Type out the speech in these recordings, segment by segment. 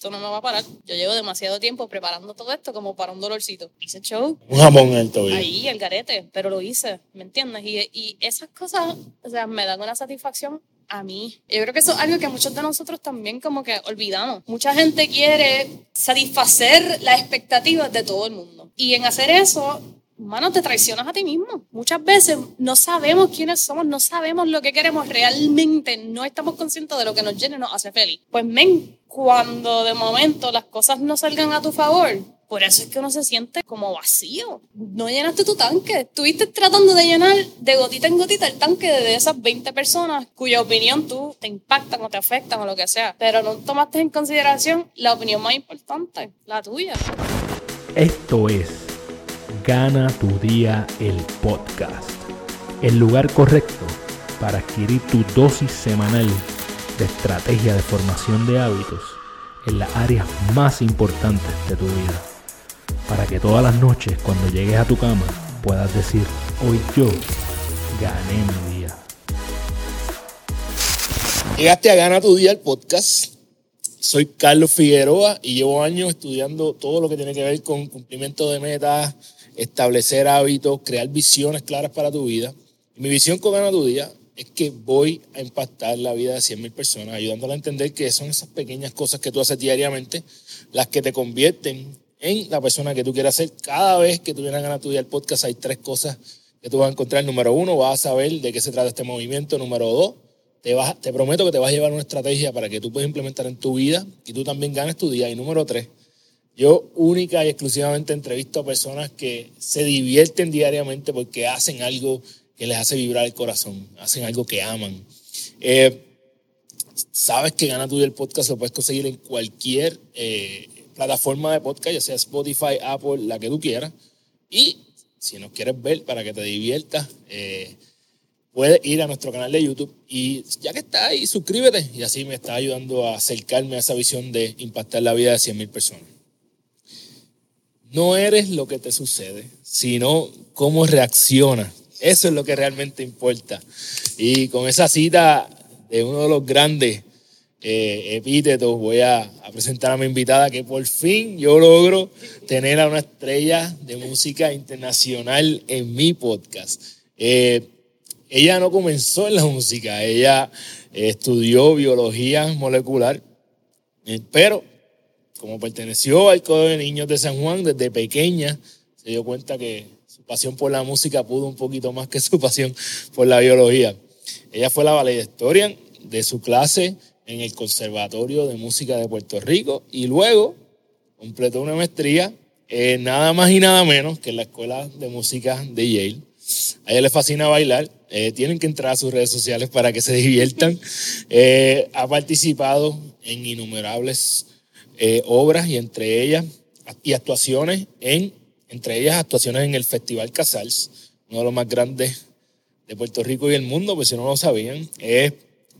esto no me va a parar. Yo llevo demasiado tiempo preparando todo esto como para un dolorcito. Hice show. Un jamón en el tobillo. Ahí, el garete, pero lo hice, ¿me entiendes? Y, y esas cosas, o sea, me dan una satisfacción a mí. Yo creo que eso es algo que muchos de nosotros también como que olvidamos. Mucha gente quiere satisfacer las expectativas de todo el mundo. Y en hacer eso, mano, te traicionas a ti mismo. Muchas veces no sabemos quiénes somos, no sabemos lo que queremos realmente, no estamos conscientes de lo que nos llena y nos hace feliz. Pues, men, cuando de momento las cosas no salgan a tu favor, por eso es que uno se siente como vacío. No llenaste tu tanque. Estuviste tratando de llenar de gotita en gotita el tanque de esas 20 personas cuya opinión tú te impactan o te afectan o lo que sea. Pero no tomaste en consideración la opinión más importante, la tuya. Esto es Gana tu día el podcast. El lugar correcto para adquirir tu dosis semanal de estrategia de formación de hábitos en las áreas más importantes de tu vida. Para que todas las noches cuando llegues a tu cama puedas decir, hoy yo gané mi día. Llegaste a Gana tu día el podcast. Soy Carlos Figueroa y llevo años estudiando todo lo que tiene que ver con cumplimiento de metas, establecer hábitos, crear visiones claras para tu vida. mi visión con Gana tu Día es que voy a impactar la vida de 100.000 personas, ayudándola a entender que son esas pequeñas cosas que tú haces diariamente las que te convierten en la persona que tú quieras ser. Cada vez que tú vienes a Gana tu Día el podcast hay tres cosas que tú vas a encontrar. Número uno, vas a saber de qué se trata este movimiento. Número dos, te, vas, te prometo que te vas a llevar una estrategia para que tú puedas implementar en tu vida y tú también ganes tu día. Y número tres, yo única y exclusivamente entrevisto a personas que se divierten diariamente porque hacen algo que les hace vibrar el corazón, hacen algo que aman. Eh, sabes que Gana tu el podcast lo puedes conseguir en cualquier eh, plataforma de podcast, ya sea Spotify, Apple, la que tú quieras. Y si nos quieres ver para que te diviertas, eh, puedes ir a nuestro canal de YouTube y ya que estás ahí, suscríbete y así me está ayudando a acercarme a esa visión de impactar la vida de 100.000 personas no eres lo que te sucede, sino cómo reaccionas. Eso es lo que realmente importa. Y con esa cita de uno de los grandes eh, epítetos, voy a, presentar a mi invitada que por fin yo logro tener a una estrella de música internacional en mi podcast. Eh, ella no comenzó en la música, ella estudió biología molecular, eh, pero como perteneció al Código de Niños de San Juan desde pequeña, se dio cuenta que su pasión por la música pudo un poquito más que su pasión por la biología. Ella fue la valedictorian de su clase en el Conservatorio de Música de Puerto Rico y luego completó una maestría en nada más y nada menos que en la Escuela de Música de Yale. A ella le fascina bailar. Eh, tienen que entrar a sus redes sociales para que se diviertan. Eh, ha participado en innumerables eh, obras y entre ellas y actuaciones en entre ellas actuaciones en el Festival Casals, uno de los más grandes de Puerto Rico y el mundo, pues si no lo sabían, es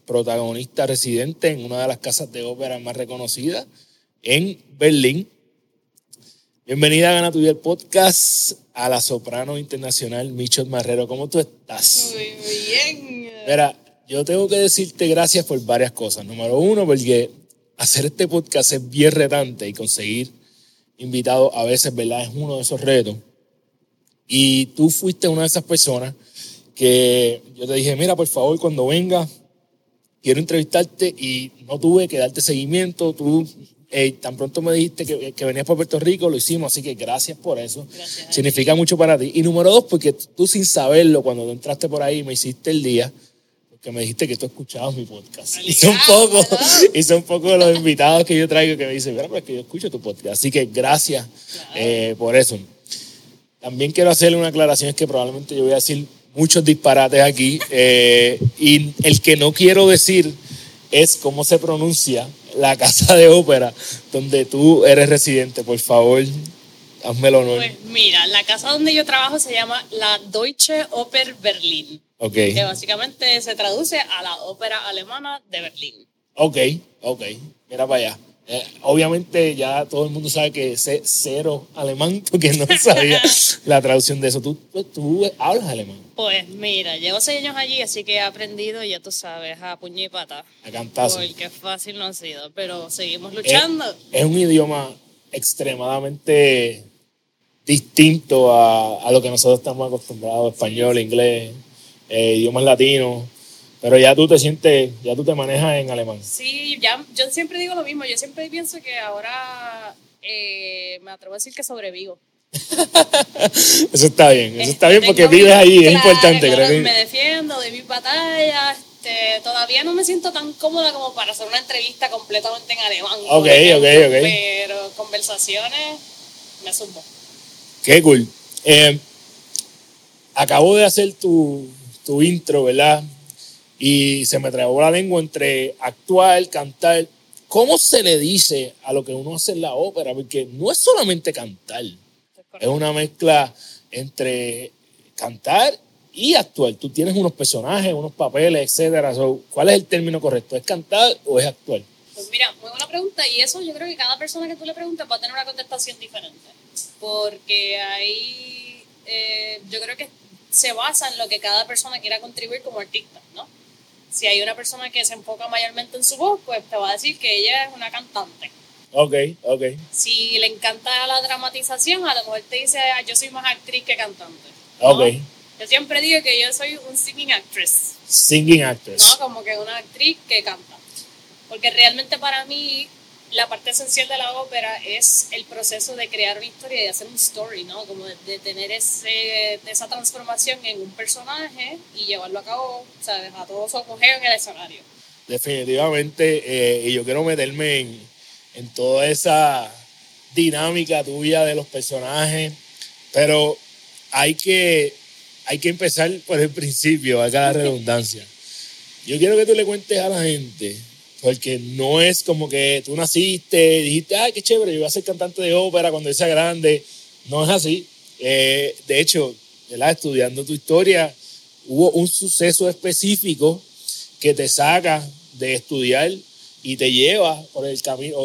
protagonista residente en una de las casas de ópera más reconocidas en Berlín. Bienvenida a Gana tu el podcast a la soprano internacional Michelle Marrero. ¿Cómo tú estás? Muy bien. Mira, yo tengo que decirte gracias por varias cosas. Número uno, porque hacer este podcast es bien retante y conseguir invitados a veces, ¿verdad? Es uno de esos retos. Y tú fuiste una de esas personas que yo te dije, mira, por favor, cuando venga, quiero entrevistarte y no tuve que darte seguimiento. Tú eh, tan pronto me dijiste que, que, venías por Puerto Rico, lo hicimos, así que gracias por eso. Significa mucho para ti. Y número dos, porque tú sin saberlo, cuando entraste por ahí, me hiciste el día que me dijiste que tú escuchabas mi podcast. Y son pocos, y son pocos los invitados que yo traigo que me dicen, mira, pero es que yo escucho tu podcast. Así que gracias eh, por eso. También quiero hacerle una aclaración, es que probablemente yo voy a decir muchos disparates aquí, eh, y el que no quiero decir es cómo se pronuncia la casa de ópera donde tú eres residente. Por favor, hazme honor. Pues mira, la casa donde yo trabajo se llama la Deutsche Oper Berlin. Que básicamente se traduce a la ópera alemana de Berlín. Ok, ok. Mira para allá. Eh, obviamente ya todo el mundo sabe que sé cero alemán porque no sabía la traducción de eso. ¿Tú, tú hablas alemán? Pues mira, llevo seis años allí, así que he aprendido, ya tú sabes, a puño y pata. A cantazo. Porque fácil no ha sido, pero seguimos luchando. Es, un idioma extremadamente distinto a, a, lo que nosotros estamos acostumbrados, español, inglés, eh, idiomas latinos. Pero ya tú te sientes, ya tú te manejas en alemán. Sí, ya, yo siempre digo lo mismo. Yo siempre pienso que ahora eh, me atrevo a decir que sobrevivo. eso está bien, eso está bien porque vives ahí, es importante. Creo que... Me defiendo de mis batallas. Este, todavía no me siento tan cómoda como para hacer una entrevista completamente en alemán. Ok, ok, ok. Pero conversaciones me sumo. Qué cool. Eh, acabo de hacer tu, tu intro, ¿verdad? y se me trabó la lengua entre actuar, cantar. ¿Cómo se le dice a lo que uno hace en la ópera? Porque no es solamente cantar, es una mezcla entre cantar y actuar. Tú tienes unos personajes, unos papeles, etcétera. ¿Cuál es el término correcto? ¿Es cantar o es actuar? Pues mira, muy buena pregunta y eso yo creo que cada persona que tú le preguntas va a tener una contestación diferente. Porque ahí eh, yo creo que se basa en lo que cada persona quiera contribuir como artista, ¿no? si hay una persona que se enfoca mayormente en su voz, pues te va a decir que ella es una cantante. Ok, ok. Si le encanta la dramatización, a lo mejor te dice, ah, yo soy más actriz que cantante. Ok. Yo siempre digo que yo soy un singing actress. Singing actress. No, como que una actriz que canta. Porque realmente para mí la parte esencial de la ópera es el proceso de crear una historia y de hacer un story, ¿no? Como de, tener ese, esa transformación en un personaje y llevarlo a cabo, ¿sabes? A todo su apogeo en el escenario. Definitivamente, eh, y yo quiero meterme en, en toda esa dinámica tuya de los personajes, pero hay que, hay que empezar por el principio, a cada redundancia. Yo quiero que tú le cuentes a la gente porque no es como que tú naciste, dijiste, ay, qué chévere, yo voy a ser cantante de ópera cuando sea grande. No es así. Eh, de hecho, estudiando tu historia, hubo un suceso específico que te saca de estudiar y te lleva por el camino,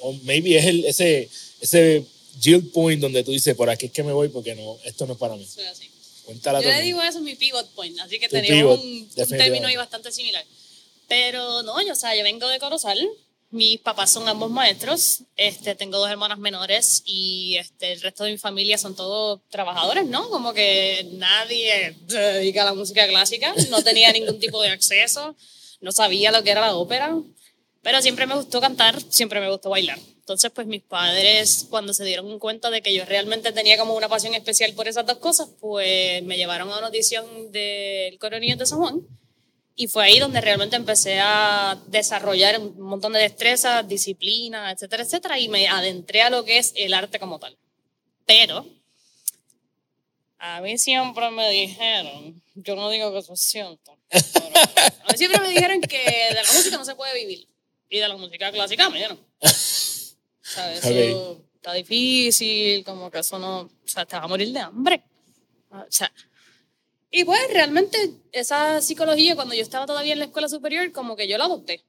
o, maybe es el, ese, ese yield point donde tú dices, por aquí es que me voy porque no, esto no es para mí. Cuéntala Yo le digo eso mi pivot point, así que tenemos un, un término ahí bastante similar. Pero no, yo, o sea, yo vengo de Corozal, mis papás son ambos maestros, este, tengo dos hermanas menores y este, el resto de mi familia son todos trabajadores, ¿no? Como que nadie se dedica a la música clásica, no tenía ningún tipo de acceso, no sabía lo que era la ópera, pero siempre me gustó cantar, siempre me gustó bailar. Entonces, pues mis padres, cuando se dieron cuenta de que yo realmente tenía como una pasión especial por esas dos cosas, pues me llevaron a una audición del Coronillo de San Juan y fue ahí donde realmente empecé a desarrollar un montón de destrezas, disciplina, etcétera, etcétera, y me adentré a lo que es el arte como tal. Pero a mí siempre me dijeron, yo no digo que eso es cierto, a mí siempre me dijeron que de la música no se puede vivir. Y de la música clásica menos. ¿Sabes? Eso está difícil, como que eso no, o sea, te va a morir de hambre. O sea, y pues realmente esa psicología, cuando yo estaba todavía en la escuela superior, como que yo la adopté.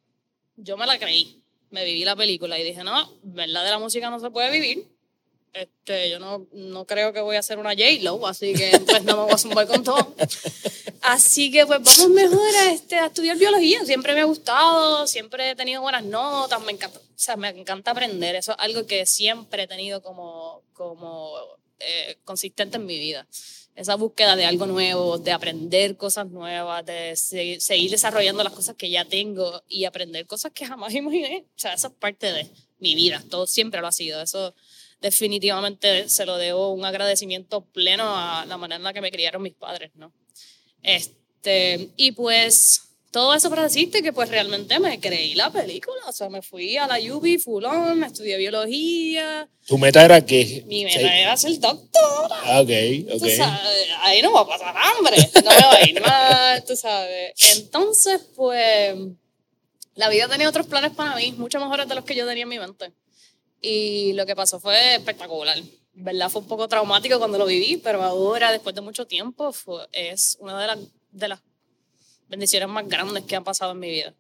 Yo me la creí. Me viví la película y dije, no, verdad de la música no se puede vivir. Este, yo no, no creo que voy a hacer una J-Lo, así que pues no me voy a zumbar con todo. Así que pues vamos mejor a, este, a estudiar biología. Siempre me ha gustado, siempre he tenido buenas notas, me encanta, o sea, me encanta aprender. Eso es algo que siempre he tenido como, como eh, consistente en mi vida esa búsqueda de algo nuevo, de aprender cosas nuevas, de seguir desarrollando las cosas que ya tengo y aprender cosas que jamás imaginé. O sea, eso es parte de mi vida, todo siempre lo ha sido. Eso definitivamente se lo debo un agradecimiento pleno a la manera en la que me criaron mis padres, ¿no? Este, y pues todo eso para decirte que pues realmente me creí la película, o sea, me fui a la UBI fulón, estudié biología. ¿Tu meta era qué? Mi meta era ser doctora. Ah, ok, ok. ahí no va a pasar hambre, no me va a ir mal, tú sabes. Entonces, pues, la vida tenía otros planes para mí, mucho mejores de los que yo tenía en mi mente. Y lo que pasó fue espectacular. ¿Verdad? Fue un poco traumático cuando lo viví, pero ahora, después de mucho tiempo, fue, es una de las, de las bendiciones más grandes que han pasado en mi vida.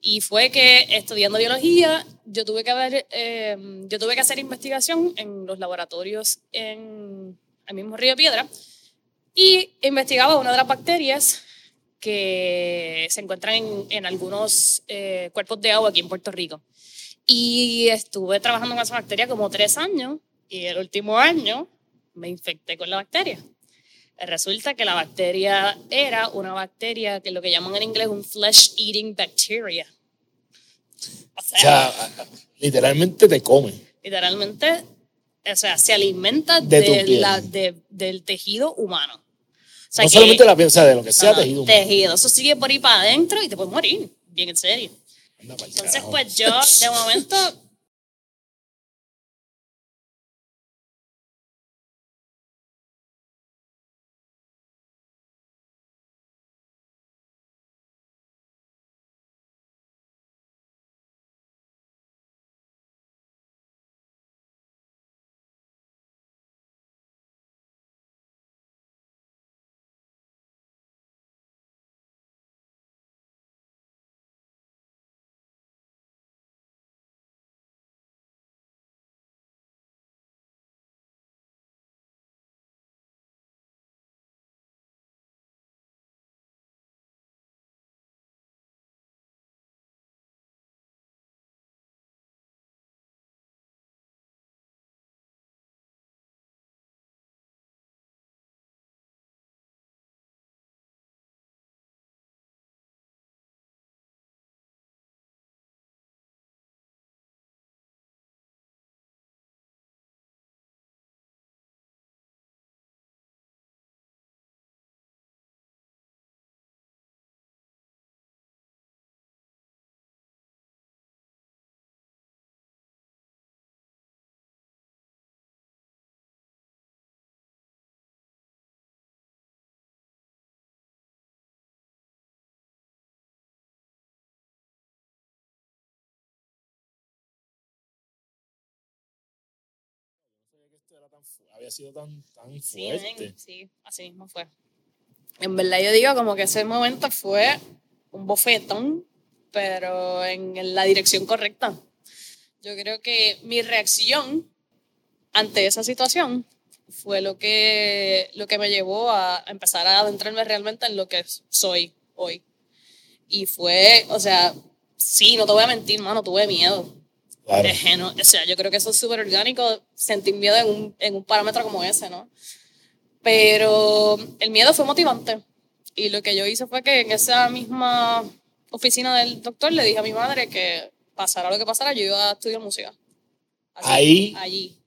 Y fue que estudiando biología, yo tuve que, eh, hacer investigación en los laboratorios en el mismo Río Piedra y investigaba una de las bacterias que se encuentran en, en algunos eh, cuerpos de agua aquí en Puerto Rico. Y estuve trabajando con esa bacteria como tres años y el último año me infecté con la bacteria. Resulta que la bacteria era una bacteria que lo que llaman en inglés un flesh-eating bacteria. O sea, literalmente te come. Literalmente, o sea, se alimenta De de la- de- del tejido humano. O sea, no que- solamente la piel, o sea, de lo que sea no, no, tejido. humano. tejido. Eso sigue por ahí para adentro y te puedes morir. Bien en serio. Entonces, pues yo, de momento, Esto era tan había sido tan, tan sí, fuerte. ven, sí, así mismo fue. En verdad, yo digo como que ese momento fue un bofetón, pero en la dirección correcta. Yo creo que mi reacción ante esa situación fue lo que, lo que me llevó a empezar a adentrarme realmente en lo que soy hoy. Y fue, o sea, sí, no te voy a mentir, mano, tuve miedo. Claro. Es o sea, yo creo que eso es súper orgánico, sentir miedo en un, en un parámetro como ese, ¿no? Pero el miedo fue motivante. Y lo que yo hice fue que en esa misma oficina del doctor le dije a mi madre que pasara lo que pasara, yo iba a estudiar música. Así, Ahí. Allí.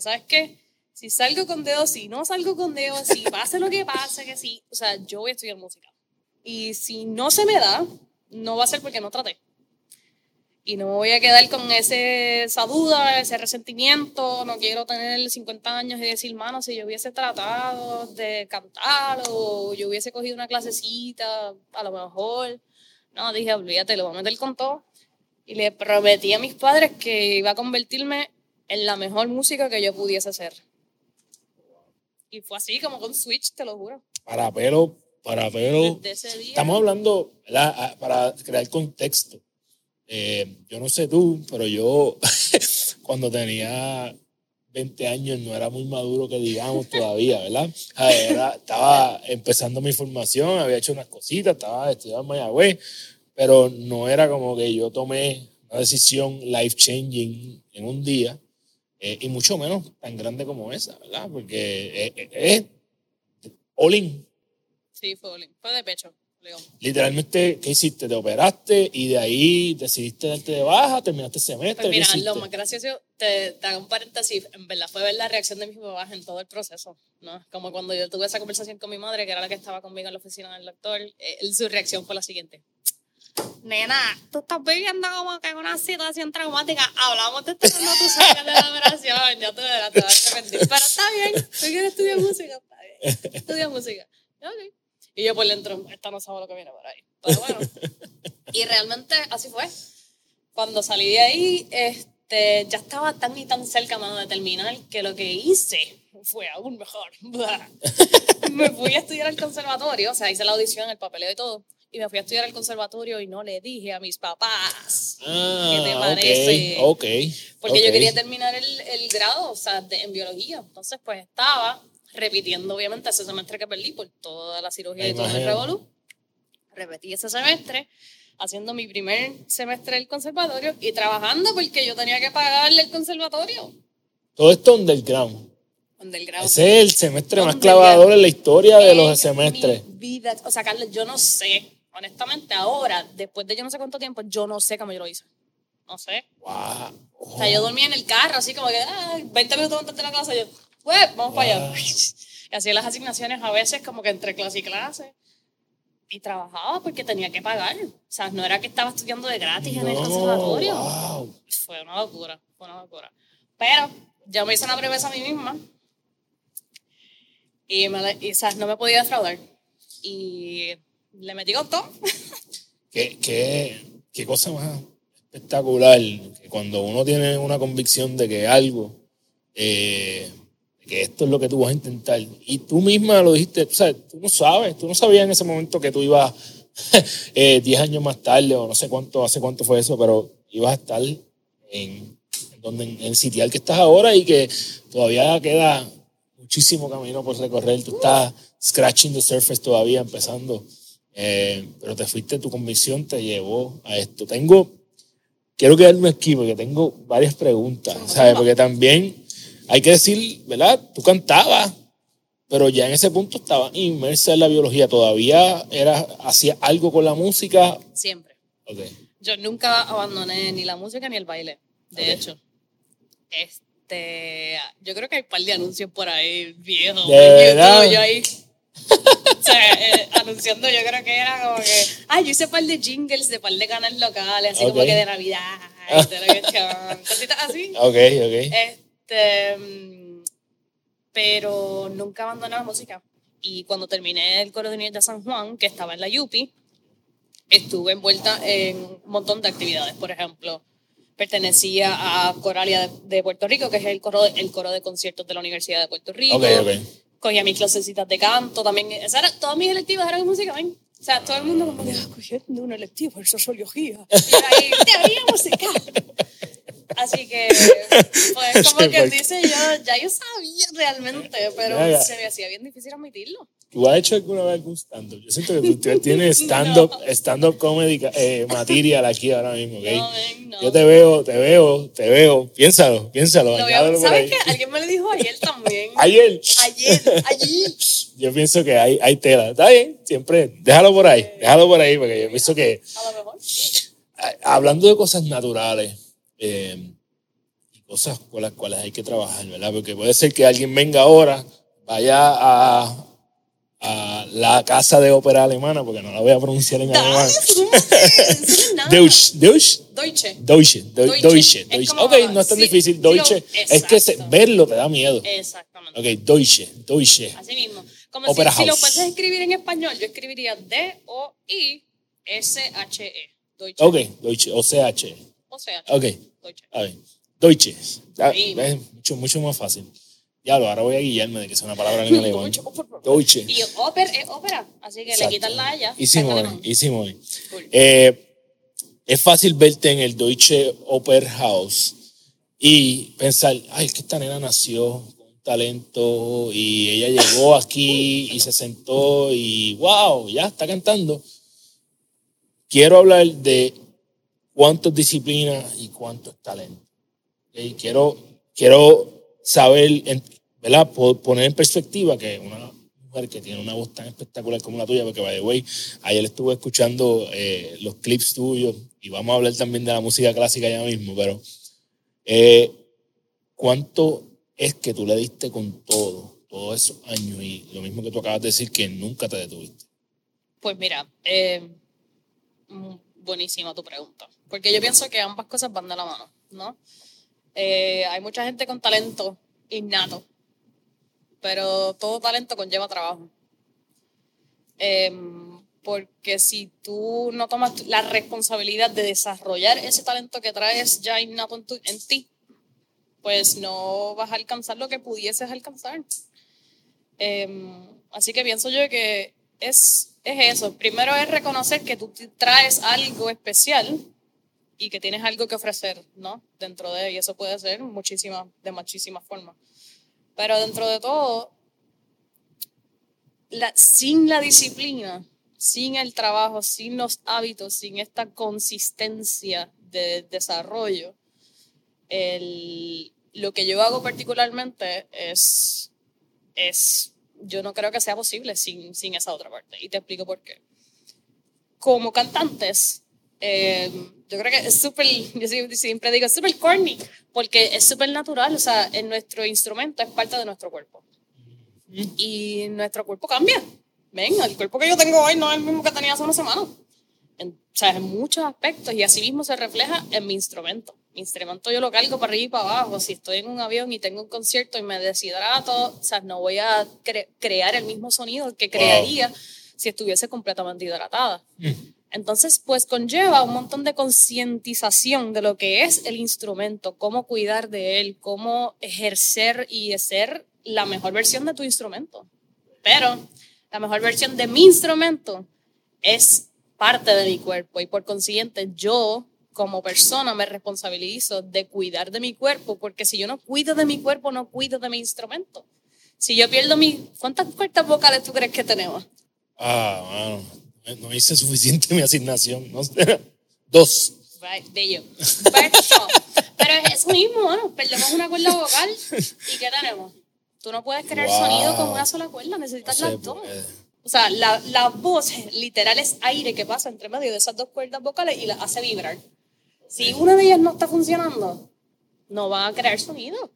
Sabes qué? Si salgo con dedos, si no salgo con dedos, si pase lo que pase, que sí. O sea, yo voy a estudiar música. Y si no se me da, no va a ser porque no traté. Y no me voy a quedar con ese, esa duda, ese resentimiento. No quiero tener 50 años y decir, mano, si yo hubiese tratado de cantar o yo hubiese cogido una clasecita, a lo mejor. No, dije, olvídate, lo voy a meter con todo. Y le prometí a mis padres que iba a convertirme en la mejor música que yo pudiese hacer. Y fue así, como con Switch, te lo juro. Para pelo, para pelo. Estamos hablando, ¿verdad? Ah, para crear contexto. Eh, yo no sé tú, pero yo cuando tenía 20 años no era muy maduro que digamos todavía, ¿verdad? Estaba empezando mi formación, había hecho unas cositas, estaba estudiando en Mayagüez, pero no era como que yo tomé una decisión life changing en un día, eh, y mucho menos tan grande como esa, ¿verdad? Porque eh, eh, es all in. Sí, fue, Oli. fue de pecho. Literalmente, ¿qué hiciste? Te operaste y de ahí decidiste darte de baja, terminaste el semestre. Pues mira, ¿qué lo más gracioso, te, te hago un paréntesis, en verdad fue ver la reacción de mis papás en todo el proceso, ¿no? Como cuando yo tuve esa conversación con mi madre, que era la que estaba conmigo en la oficina del doctor, eh, él- su reacción fue la siguiente. Nena, tú estás viviendo como que una situación traumática. Hablamos de esto cuando tú salgas de la operación. Ya te verás, te vas a arrepentir. Pero está bien. Tú quieres estudiar música. Está bien. Estudia música. Ok. Y yo por dentro, esta no sabe lo que viene por ahí. Pero bueno. Y realmente así fue. Cuando salí de ahí, este, ya estaba tan y tan cerca, mano, de terminar, que lo que hice fue aún mejor. Me fui a estudiar al conservatorio, o sea, hice la audición, el papeleo y todo. y me fui a estudiar al conservatorio y no le dije a mis papás. Ah, ¿Qué te parece? ok. Porque yo ok. quería terminar el, el grado, o sea, de- en biología. Entonces, pues estaba repitiendo, obviamente, ese semestre que perdí por toda la cirugía Me y todo el revolú. Repetí ese semestre, haciendo mi primer semestre del conservatorio y trabajando porque yo tenía que pagarle el conservatorio. Todo esto underground. Grado. Ese es el semestre más Underground. clavador en la historia de los semestres. mi vida, o sea, Carlos, yo no sé, honestamente, ahora, después de yo no sé cuánto tiempo, yo no sé cómo yo lo hice. No sé. Wow. O sea, yo dormía en el carro, así como que, ah, 20 minutos antes de la clase, yo, pues, vamos para allá. Y hacía las asignaciones a veces como que entre clase y clase. Y trabajaba porque tenía que pagar. O sea, no era que estaba estudiando de gratis en el No, conservatorio. wow. Fue una locura, fue una locura. Pero yo me hice una promesa a mí misma. Y, me, y, o sea, no me podía defraudar. Y le metí con todo. ¿Qué, qué, qué cosa más espectacular que cuando uno tiene una convicción de que algo, eh, que esto es lo que tú vas a intentar, y tú misma lo dijiste, o sea, tú no sabes, tú no sabías en ese momento que tú ibas eh, 10 años más tarde, o no sé cuánto, hace cuánto fue eso, pero ibas a estar en, en donde, en el sitial que estás ahora y que todavía queda muchísimo camino por recorrer. Tú estás scratching the surface todavía, empezando. Eh, pero te fuiste, tu convicción te llevó a esto. Tengo, quiero quedarme aquí porque tengo varias preguntas, ¿sabes? Porque también hay que decir, ¿verdad? Tú cantabas, pero ya en ese punto estabas inmersa en la biología. ¿Todavía eras, hacías algo con la música? Siempre. Ok. Yo nunca abandoné ni la música ni el baile. De Ok. hecho. Este, yo creo que hay un par de anuncios por ahí viejos. ¿De yo ahí. o sea, eh, anunciando, yo creo que era como que. Ah, yo hice un par de jingles de par de canales locales, así como Ok. que de Navidad. toda la cuestión, Cositas así. Ok, ok. Este, mm, pero nunca abandoné la música. Y cuando terminé el coro de niños de San Juan, que estaba en la Yupi, estuve envuelta en un montón de actividades. Por ejemplo, pertenecía a Coralia de, de Puerto Rico, que es el coro, el coro de conciertos de la Universidad de Puerto Rico. Ok, ok. Cogía mis clasecitas de canto también. Esa era, todas mis electivas eran música, ¿ven? O sea, todo el mundo como que, "Ah, cogiendo una electiva en sociología. Y ahí, teoría musical. Así que, pues, como Sí, que dice yo, ya yo sabía realmente, pero Ya, ya. se me hacía bien difícil admitirlo. ¿Tú has hecho alguna vez algún stand-up? Yo siento que tú tienes stand-up stand comedy eh, material aquí ahora mismo, ¿ok? No, ven, no. Yo te veo, te veo, te veo. Piénsalo, piénsalo. ¿Sabes qué? Alguien me lo dijo ayer también. Ayer. Ayer, allí. Yo pienso que hay, hay tela. Está bien, siempre. Déjalo por ahí, déjalo por ahí, porque yo pienso que A lo mejor. hablando de cosas naturales eh, y cosas con las cuales hay que trabajar, ¿verdad? Porque puede ser que alguien venga ahora, vaya a, a la casa de ópera alemana, porque no la voy a pronunciar en alemán. Deutsch, Deutsch, Deutsche. Deutsche, Deu- Deutsche. Deutsche, Deutsche. Ok, no es tan sí, difícil. Deutsche, lo- es que se- verlo te da miedo. Exactamente. Ok, Deutsche, Deutsche. Así mismo. Como Opera si, si lo House. a escribir en español, yo escribiría D-O-I-S-H-E. Deutsche. Ok, Deutsche, o CH. O sea, Ok, Deutsche. a ver. Deutsche. Ah, Sí. ves, mucho, mucho más fácil. Ya lo, ahora voy a guiarme de que sea una palabra en alemán. Deutsche. Y ópera es ópera, así que le Exacto. quitan la haya. Hicimos, sacan el- hicimos. Cool. Eh, es fácil verte en el Deutsche Oper House y pensar, ay, es que esta nena nació con un talento y ella llegó aquí y se sentó y wow, ya está cantando. Quiero hablar de cuánto es disciplina y cuánto es talento. ¿ok? Quiero, quiero saber, ¿verdad? Po- Poner en perspectiva que una mujer que tiene una voz tan espectacular como la tuya, porque, by the way, ayer estuve escuchando eh, los clips tuyos y vamos a hablar también de la música clásica ya mismo, pero eh, ¿cuánto es que tú le diste con todo, todos esos años y lo mismo que tú acabas de decir que nunca te detuviste? Pues mira, eh, mm, buenísima tu pregunta. Porque yo pienso que ambas cosas van de la mano, ¿no? Eh, hay mucha gente con talento innato, pero todo talento conlleva trabajo. Em, porque si tú no tomas la responsabilidad de desarrollar ese talento que traes ya innato en, tu- en ti, pues no vas a alcanzar lo que pudieses alcanzar. Em, así que pienso yo que es es eso. Primero es reconocer que tú traes algo especial y que tienes algo que ofrecer, ¿no? Dentro de, y eso puede ser muchísimas, de muchísimas formas. Pero dentro de todo, sin la disciplina, sin el trabajo, sin los hábitos, sin esta consistencia de desarrollo, el, lo que yo hago particularmente es, es, yo no creo que sea posible sin, sin esa otra parte. Y te explico por qué. Como cantantes, eh, yo creo que es súper, yo siempre digo, es súper corny, porque es súper natural, o sea, en nuestro instrumento es parte de nuestro cuerpo. Y nuestro cuerpo cambia. Ven, el cuerpo que yo tengo hoy no es el mismo que tenía hace una semana. En, o sea, en muchos aspectos, y así mismo se refleja en mi instrumento. Mi instrumento yo lo cargo para arriba y para abajo. Si estoy en un avión y tengo un concierto y me deshidrato, o sea, no voy a crear el mismo sonido que crearía si estuviese completamente hidratada. Mm. Entonces, pues conlleva un montón de concientización de lo que es el instrumento, cómo cuidar de él, cómo ejercer y ser la mejor versión de tu instrumento. Pero la mejor versión de mi instrumento es parte de mi cuerpo y por consiguiente yo como persona me responsabilizo de cuidar de mi cuerpo porque si yo no cuido de mi cuerpo no cuido de mi instrumento. Si yo pierdo mi... ¿Cuántas cuerdas vocales tú crees que tenemos? Ah, bueno no hice suficiente mi asignación. No. Dos. bello. Pero es eso mismo, perdemos una cuerda vocal y ¿qué tenemos? Tú no puedes crear sonido con una sola cuerda, necesitas las dos. O sea, la, la, voz literal es aire que pasa entre medio de esas dos cuerdas vocales y las hace vibrar. Si una de ellas no está funcionando, no va a crear sonido.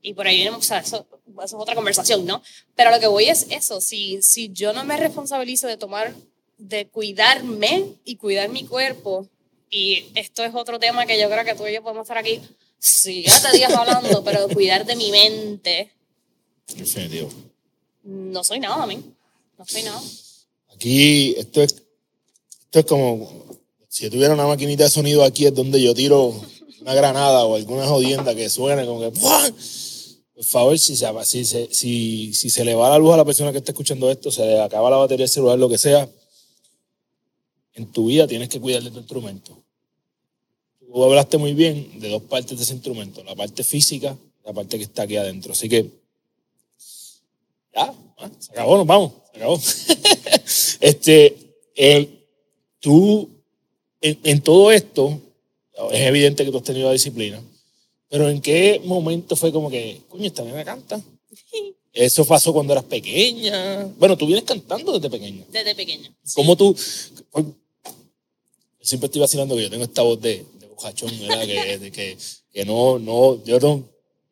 Y por ahí viene, o sea, eso, eso, es otra conversación, ¿no? Pero lo que voy es eso, si, si yo no me responsabilizo de tomar de cuidarme y cuidar mi cuerpo. Y esto es otro tema que yo creo que tú y yo podemos estar aquí te días hablando, pero cuidar de mi mente. No soy nada, mí. No soy nada. Aquí, esto es, esto es como si tuviera una maquinita de sonido aquí, es donde yo tiro una granada o alguna jodienda que suene como que. Por favor, si se, si, si, si se le va la luz a la persona que está escuchando esto, se le acaba la batería del celular, lo que sea, en tu vida tienes que cuidar de tu instrumento. Tú hablaste muy bien de dos partes de ese instrumento, la parte física y la parte que está aquí adentro. Así que, ya, ah, se acabó, nos vamos, se acabó. este, eh, tú, en, todo esto, es evidente que tú has tenido la disciplina, pero ¿en qué momento fue como que, coño, esta me canta? Eso pasó cuando eras pequeña. Bueno, tú vienes cantando desde pequeña. Desde pequeña. ¿Cómo tú, siempre estoy vacilando que yo tengo esta voz de, de ¿verdad? que, que, no, no, yo no,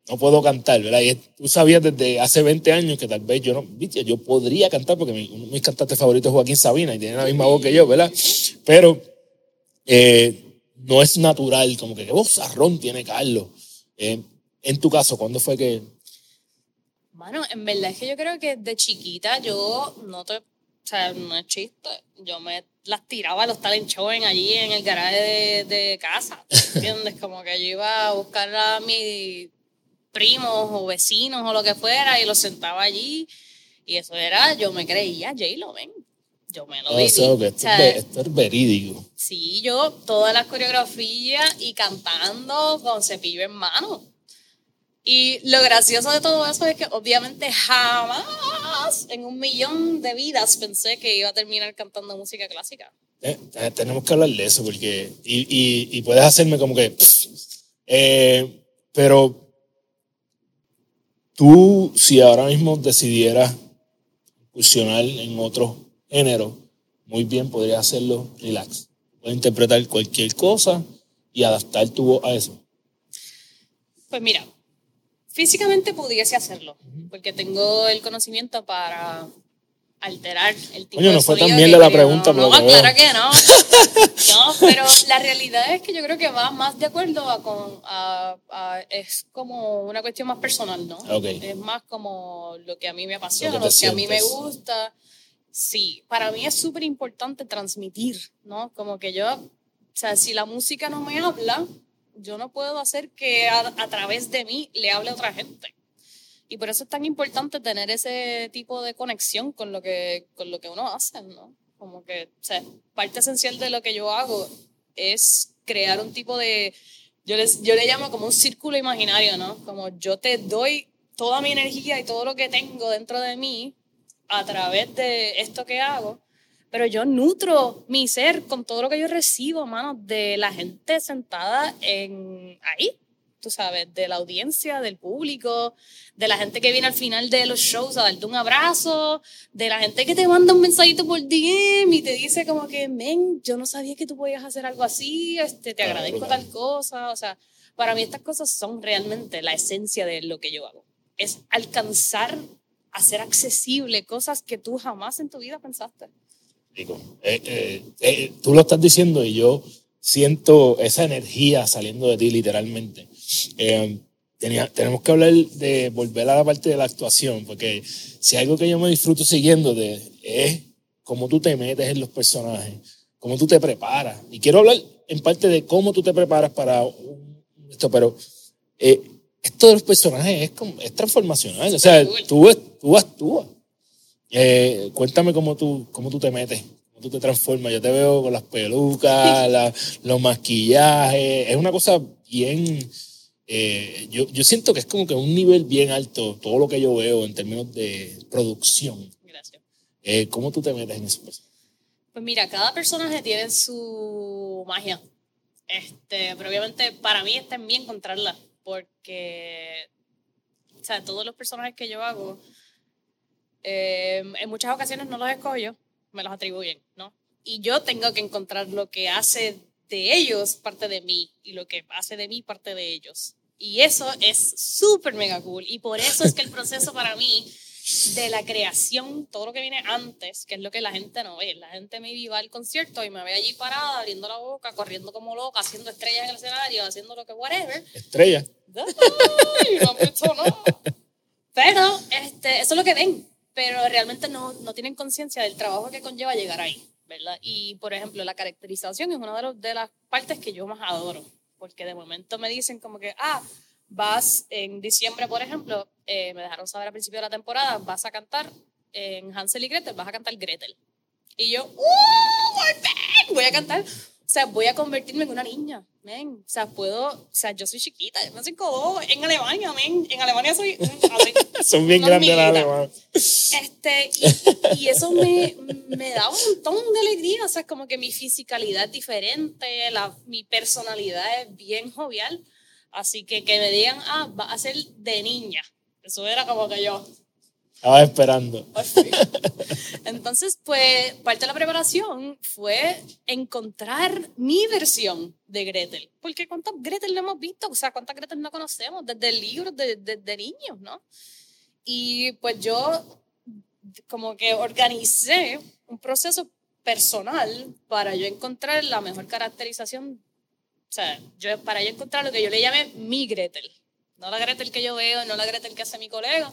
no puedo cantar, ¿verdad? Y tú sabías desde hace 20 años que tal vez yo no, ¿viste? yo podría cantar porque mi, uno de mis cantantes favoritos es Joaquín Sabina y tiene la misma voz que yo, ¿verdad? Pero eh, no es natural, como que qué vozarrón tiene Carlos. Eh, en tu caso, ¿cuándo fue que...? Bueno, en verdad es que yo creo que de chiquita yo no te... O sea, no es chiste. Yo me las tiraba a los talent shows allí en el garaje de, casa, ¿entiendes? Como que yo iba a buscar a mis primos o vecinos o lo que fuera y los sentaba allí y eso era, yo me creía, J-Lo, ven, yo me lo viví. O sea, esto, es verídico. Sí, yo todas las coreografías y cantando con cepillo en mano. Y lo gracioso de todo eso es que obviamente jamás en un millón de vidas pensé que iba a terminar cantando música clásica. Eh, eh, tenemos que hablar de eso porque, y, y, puedes hacerme como que, eh, pero tú si ahora mismo decidieras fusionar en otro género, muy bien podrías hacerlo relax. Puedes interpretar cualquier cosa y adaptar tu voz a eso. Pues mira, Físicamente pudiese hacerlo, porque tengo el conocimiento para alterar el tipo Coño, no fue tan bien la pregunta, pero. No, claro que no. no, pero la realidad es que yo creo que va más de acuerdo a, con, a, es como una cuestión más personal, ¿no? Es más como lo que a mí me apasiona, lo que, a mí me gusta. Sí, para mí es súper importante transmitir, ¿no? Como que yo, o sea, si la música no me habla, yo no puedo hacer que a, través de mí le hable otra gente. Y por eso es tan importante tener ese tipo de conexión con lo que, con lo que uno hace, ¿no? Como que, o parte esencial de lo que yo hago es crear un tipo de, yo, les, yo le llamo como un círculo imaginario, ¿no? Como yo te doy toda mi energía y todo lo que tengo dentro de mí a través de esto que hago, pero yo nutro mi ser con todo lo que yo recibo, mano, de la gente sentada en ahí, tú sabes, de la audiencia, del público, de la gente que viene al final de los shows a darte un abrazo, de la gente que te manda un mensajito por DM y te dice como que, men, yo no sabía que tú podías hacer algo así, este, te agradezco tal cosa, o sea, para mí estas cosas son realmente la esencia de lo que yo hago. Es alcanzar, hacer accesible cosas que tú jamás en tu vida pensaste. Digo, eh, eh, eh, tú lo estás diciendo y yo siento esa energía saliendo de ti literalmente. Tenía, tenemos que hablar de volver a la parte de la actuación, porque si algo que yo me disfruto siguiendo de, es cómo tú te metes en los personajes, cómo tú te preparas. Y quiero hablar en parte de cómo tú te preparas para esto, pero esto de los personajes es, es transformacional. O sea, tú, tú actúas. Eh, cuéntame cómo tú, cómo tú te metes tú te transformas. Yo te veo con las pelucas, la, los maquillajes. Es una cosa bien. Eh, yo, yo siento que es como que un nivel bien alto todo lo que yo veo en términos de producción. Gracias. Eh, ¿Cómo tú te metes en eso? Pues mira, cada personaje tiene su magia. Este, pero obviamente para mí está en mí encontrarla, porque o sea, todos los personajes que yo hago, eh, en muchas ocasiones no los escojo yo, me los atribuyen, ¿no? Y yo tengo que encontrar lo que hace de ellos parte de mí y lo que hace de mí parte de ellos. Y eso es súper mega cool. Y por eso es que el proceso para mí de la creación, todo lo que viene antes, que es lo que la gente no ve. La gente me viva al concierto y me ve allí parada, abriendo la boca, corriendo como loca, haciendo estrellas en el escenario, haciendo lo que whatever. Estrella. no, no. Pero este, eso es lo que ven pero realmente no, no tienen conciencia del trabajo que conlleva llegar ahí, ¿verdad? Y, por ejemplo, la caracterización es una de, de las partes que yo más adoro, porque de momento me dicen como que, ah, vas en diciembre, por ejemplo, eh, me dejaron saber al principio de la temporada, vas a cantar en Hansel y Gretel, vas a cantar Gretel. Y yo, ¡uh! Voy a cantar sea, voy a convertirme en una niña, men. O sea, puedo, o sea, yo soy chiquita, yo me 5'2", en Alemania, men. En Alemania soy, Son bien grandes las alemanas. Este, y, y, eso me, me da un montón de alegría, o sea, como que mi fisicalidad es diferente, la, mi personalidad es bien jovial, así que que me digan, ah, va a ser de niña, eso era como que yo, estaba esperando. Entonces, pues, parte de la preparación fue encontrar mi versión de Gretel. Porque ¿cuántas Gretel no hemos visto? O sea, ¿cuántas Gretel no conocemos? Desde el libro, desde de, de niños, ¿no? Y pues yo como que organicé un proceso personal para yo encontrar la mejor caracterización, o sea, yo, para yo encontrar lo que yo le llamé mi Gretel. No la Gretel que yo veo, no la Gretel que hace mi colega,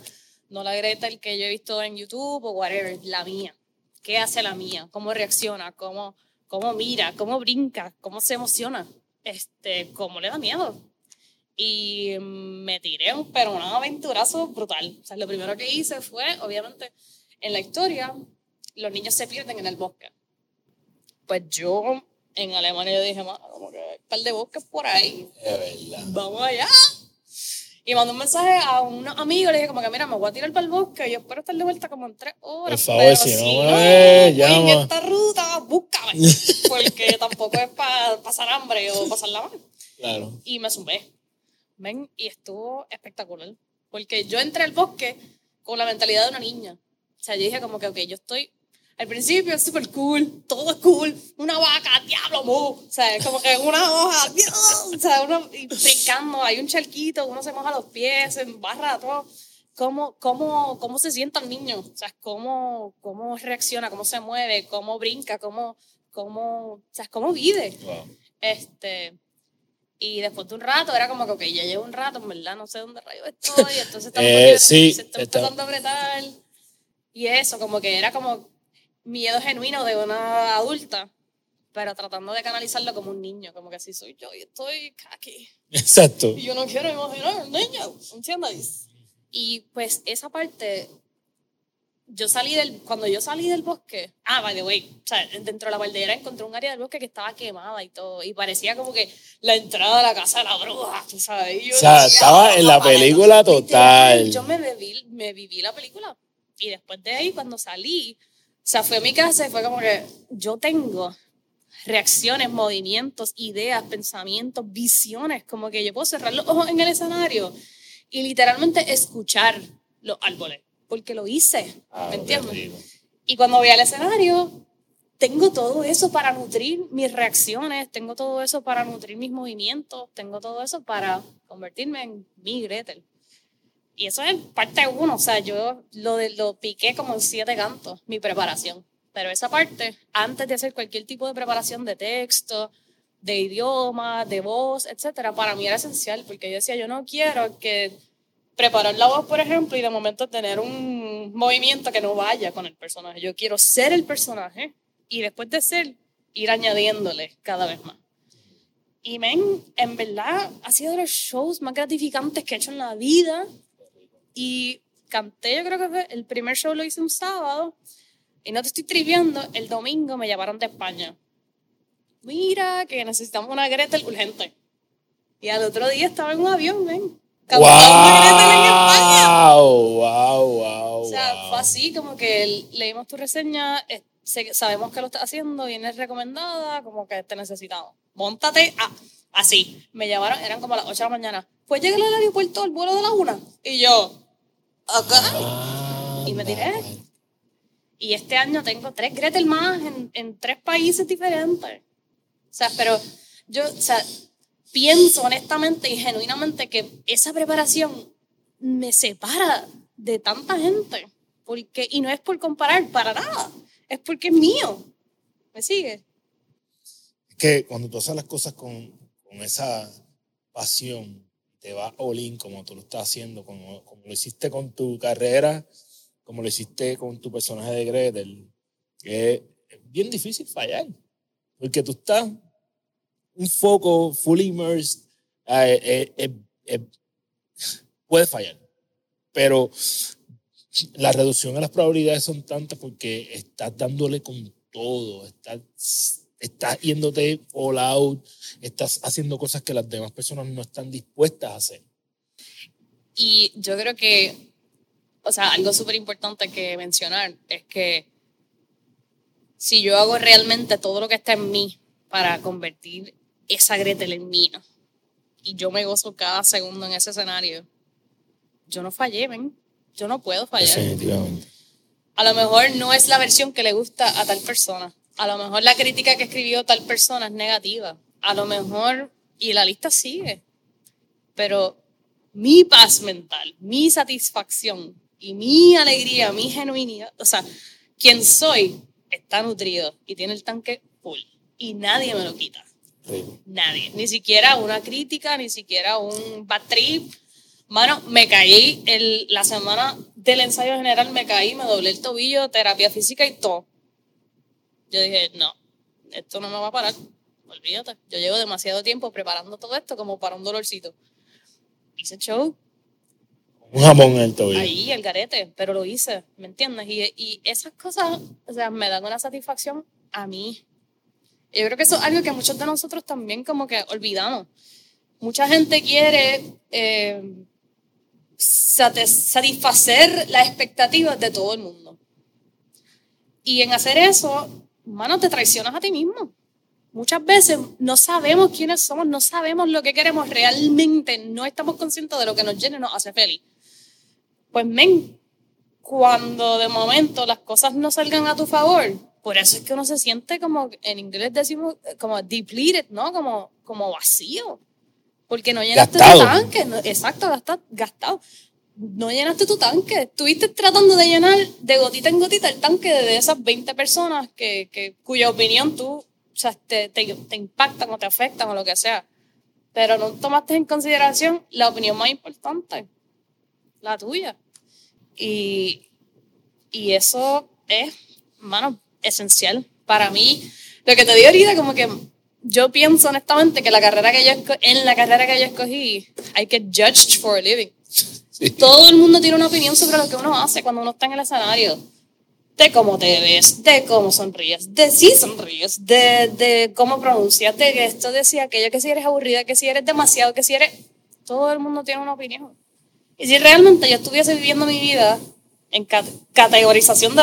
no la Greta el que yo he visto en YouTube o whatever, la mía. ¿Qué hace la mía? ¿Cómo reacciona? ¿Cómo, cómo mira? ¿Cómo brinca? ¿Cómo se emociona? Este, ¿Cómo le da miedo? Y me tiré un, pero un aventurazo brutal. O sea, lo primero que hice fue, obviamente, en la historia, los niños se pierden en el bosque. Pues yo, en Alemania, yo dije, como que hay un par de bosques por ahí. Es verdad. Vamos allá. Y mandó un mensaje a un amigo, le dije como que, mira, me voy a tirar para el bosque, yo espero estar de vuelta como en tres horas. Por favor, si no, no en esta ruta, búscame, porque tampoco es para pasar hambre o pasar la mano. Claro. Y me sumé. Ven, y estuvo espectacular, porque yo entré al bosque con la mentalidad de una niña. O sea, yo dije como que, ok, yo estoy al principio es súper cool, todo es cool, una vaca, diablo, mo. O sea, es como que una hoja, o sea, uno brincando, hay un charquito, uno se moja los pies, se embarra todo. ¿Cómo, cómo, cómo se sienta el niño? O sea, cómo, cómo reacciona, cómo se mueve, cómo brinca, cómo, cómo, o sea, cómo vive. Este, y después de un rato era como que, ok, ya llevo un rato, en verdad no sé dónde rayo estoy, entonces estamos eh, sí, se está empezando a apretar. Y eso, como que era como miedo genuino de una adulta, pero tratando de canalizarlo como un niño, como que así soy yo y estoy aquí. Exacto. Y yo no quiero imaginar un niño, ¿entiendes? Y pues esa parte, yo salí del, cuando yo salí del bosque, ah, by the way, o sea, dentro de la baldera encontré un área del bosque que estaba quemada y todo, y parecía como que la entrada de la casa de la bruja, tú sabes. Yo O sea, decía, estaba en la "Papá, película total. Yo me viví, me viví la película. Y después de ahí, cuando salí, sea, fue a mi casa y fue como que yo tengo reacciones, movimientos, ideas, pensamientos, visiones, como que yo puedo cerrar los ojos en el escenario y literalmente escuchar los árboles, porque lo hice, Ah, ¿me entiendes? Y cuando voy al escenario, tengo todo eso para nutrir mis reacciones, tengo todo eso para nutrir mis movimientos, tengo todo eso para convertirme en mi Gretel. Y eso es parte uno, o sea, yo lo, lo piqué como en siete cantos, mi preparación. Pero esa parte, antes de hacer cualquier tipo de preparación de texto, de idioma, de voz, etcétera, para mí era esencial, porque yo decía, yo no quiero que preparar la voz, por ejemplo, y de momento tener un movimiento que no vaya con el personaje. Yo quiero ser el personaje y después de ser, ir añadiéndole cada vez más. Y men, en verdad, ha sido de los shows más gratificantes que he hecho en la vida. Y canté, yo creo que fue, el primer show lo hice un sábado. Y no te estoy triviando, el domingo me llamaron de España. Mira, que necesitamos una Gretel urgente. Y al otro día estaba en un avión, men. Cantando Gretel en España. Wow, wow, wow. O sea, wow. fue así como que el- leímos tu reseña, sabemos que lo estás haciendo, vienes recomendada, como que te necesitamos. Móntate a- así. Me llamaron, eran como las 8 de la mañana. Pues llegué al aeropuerto al vuelo de la una. Y yo, Ah, Y me tiré. Y este año tengo tres Gretel más en, en tres países diferentes. O sea, pero yo, o sea, pienso honestamente y genuinamente que esa preparación me separa de tanta gente. Porque, y no es por comparar para nada, es porque es mío. ¿Me sigue? Es que cuando tú haces las cosas con, con esa pasión, te vas all como tú lo estás haciendo, como, como lo hiciste con tu carrera, como lo hiciste con tu personaje de Gretel, que es bien difícil fallar. Porque tú estás un foco fully immersed, eh, eh, eh, fallar. Pero la reducción a las probabilidades son tantas porque estás dándole con todo, estás, estás yéndote all out, estás haciendo cosas que las demás personas no están dispuestas a hacer. Y yo creo que, o sea, algo súper importante que mencionar es que si yo hago realmente todo lo que está en mí para convertir esa Gretel en mía y yo me gozo cada segundo en ese escenario, yo no fallé, ven. Yo no puedo fallar. Definitivamente. A lo mejor no es la versión que le gusta a tal persona. A lo mejor la crítica que escribió tal persona es negativa. A lo mejor, y la lista sigue. Pero mi paz mental, mi satisfacción y mi alegría, mi genuinidad, o sea, quien soy está nutrido y tiene el tanque full. Y nadie me lo quita. Nadie. Ni siquiera una crítica, ni siquiera un bad trip. Mano, me caí el, la semana del ensayo general, me caí, me doblé el tobillo, terapia física y todo. Yo dije, no, esto no me va a parar. Olvídate. Yo llevo demasiado tiempo preparando todo esto como para un dolorcito. Hice show, Un jamón en el tobillo. ahí, el garete, pero lo hice, ¿me entiendes? Y, y esas cosas, o sea, me dan una satisfacción a mí. Yo creo que eso es algo que muchos de nosotros también como que olvidamos. Mucha gente quiere eh, satisfacer las expectativas de todo el mundo. Y en hacer eso, mano, te traicionas a ti mismo. Muchas veces no sabemos quiénes somos, no sabemos lo que queremos realmente, no estamos conscientes de lo que nos llena y nos hace feliz. Pues, men, cuando de momento las cosas no salgan a tu favor, por eso es que uno se siente como, en inglés decimos, como depleted, ¿no? Como, como vacío. Porque no llenaste Gastado. tu tanque. no- exacto, gasta- gastado. No llenaste tu tanque. Estuviste tratando de llenar de gotita en gotita el tanque de esas 20 personas que, que, cuya opinión tú, o sea, te, te, te impactan o te afectan o lo que sea. Pero no tomaste en consideración la opinión más importante, la tuya. Y, y eso es, mano, esencial para mí. Lo que te digo ahorita, como que yo pienso honestamente que la carrera que yo en la carrera que yo escogí, hay que judged for a living. O Todo el mundo tiene una opinión sobre lo que uno hace cuando uno está en el escenario. De cómo te ves, de cómo sonríes, de si sonríes, de, cómo pronuncias, de esto, de aquello, que si eres aburrida, que si eres demasiado, que si eres... Todo el mundo tiene una opinión. Y si realmente yo estuviese viviendo mi vida en categorización de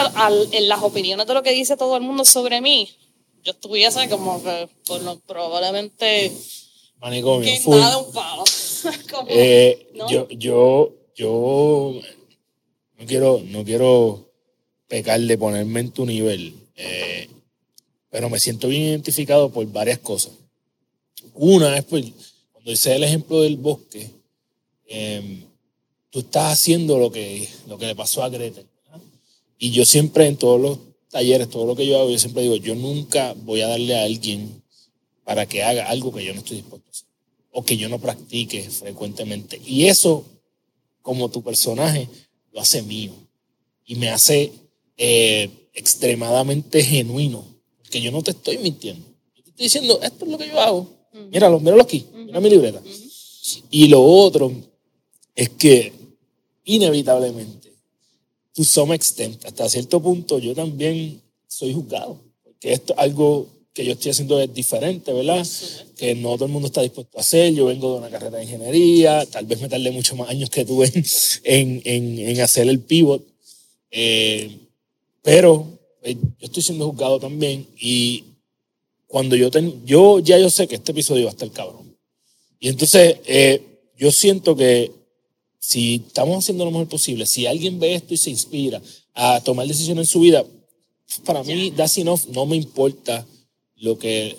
en las opiniones de lo que dice todo el mundo sobre mí, yo estuviese como que por lo, probablemente manicomio nada un palo. eh, yo, yo, yo no quiero, no quiero pecar de ponerme en tu nivel, eh, pero me siento bien identificado por varias cosas. Una es pues, cuando hice el ejemplo del bosque, eh, tú estás haciendo lo que, lo que le pasó a Gretel. Y yo siempre en todos los talleres, todo lo que yo hago, yo siempre digo, yo nunca voy a darle a alguien para que haga algo que yo no estoy dispuesto a hacer o que yo no practique frecuentemente. Y eso, como tu personaje, lo hace mío y me hace eh, extremadamente genuino, porque yo no te estoy mintiendo. Yo te estoy diciendo, esto es lo que yo hago. Míralo, míralo aquí, mira mi libreta. Y lo otro es que inevitablemente, to some extent, hasta cierto punto, yo también soy juzgado. Porque esto es algo que yo estoy haciendo es diferente, ¿verdad? Que no todo el mundo está dispuesto a hacer. Yo vengo de una carrera de ingeniería, tal vez me tardé mucho más años que tú en, en, en, hacer el pivot. Eh, pero eh, yo estoy siendo juzgado también y cuando yo, ten, yo ya yo sé que este episodio va a estar cabrón. Y entonces eh, yo siento que si estamos haciendo lo mejor posible, si alguien ve esto y se inspira a tomar decisiones en su vida, para mí, that's enough, no me importa lo que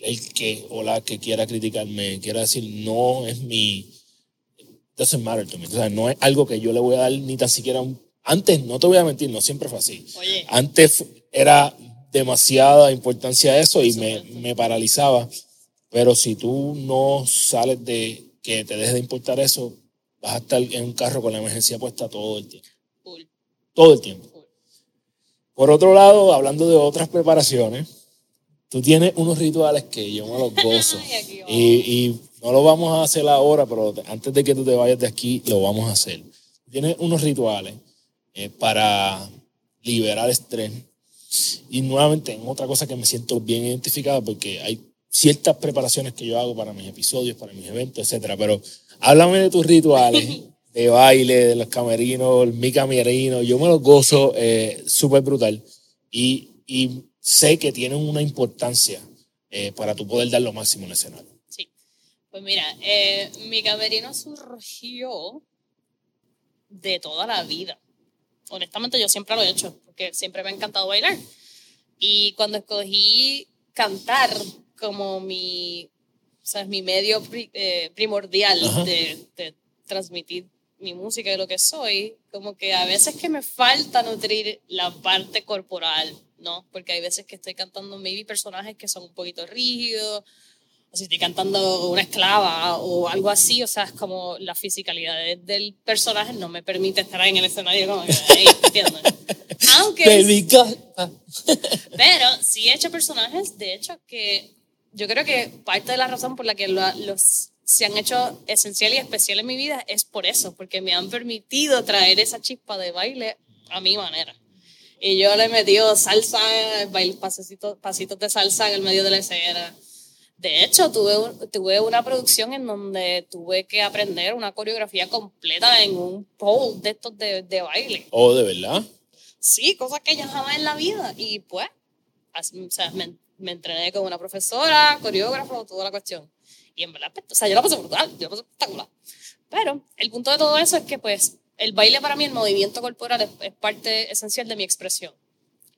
el que o la que quiera criticarme quiera decir, no es mi, doesn't matter to me, o sea, no es algo que yo le voy a dar ni tan siquiera un, antes, no te voy a mentir, no siempre fue así. Antes era demasiada importancia a eso y me, me paralizaba, pero si tú no sales de que te deje de importar eso, vas a estar en un carro con la emergencia puesta todo el tiempo. Todo el tiempo. Por otro lado, hablando de otras preparaciones, tú tienes unos rituales que yo me los gozo. y, no lo vamos a hacer ahora, pero antes de que tú te vayas de aquí, lo vamos a hacer. Tienes unos rituales eh, para liberar estrés. Y nuevamente, en otra cosa que me siento bien identificada, porque hay ciertas preparaciones que yo hago para mis episodios, para mis eventos, etcétera, pero Háblame de tus rituales de baile, de los camerinos, mi camerino. Yo me los gozo eh, súper brutal y, y, sé que tienen una importancia eh, para tu poder dar lo máximo en el escenario. Sí. Pues mira, eh, mi camerino surgió de toda la vida. Honestamente, yo siempre lo he hecho, porque siempre me ha encantado bailar. Y cuando escogí cantar como mi o sea, es mi medio eh, primordial de, transmitir mi música y lo que soy, como que a veces que me falta nutrir la parte corporal, ¿no? Porque hay veces que estoy cantando maybe personajes que son un poquito rígidos, o si estoy cantando una esclava o algo así, o sea, es como la fisicalidad del personaje no me permite estar ahí en el escenario como que ahí, ¿entiendes? Aunque... pero sí he hecho personajes, de hecho, que yo creo que parte de la razón por la que los se han hecho esencial y especial en mi vida es por eso, porque me han permitido traer esa chispa de baile a mi manera. Y yo le metido salsa, pasitos, pasitos de salsa en el medio de la escena. De hecho, tuve, tuve una producción en donde tuve que aprender una coreografía completa en un pole de estos de, de baile. ¿Oh, de verdad? Sí, cosas que yo jamás en la vida. Y pues, o sea, me, me entrené con una profesora, coreógrafo, toda la cuestión. Y en verdad, pues, o sea, yo la pasé brutal, yo la pasé espectacular. Pero el punto de todo eso es que, pues, el baile para mí, el movimiento corporal es, parte esencial de mi expresión.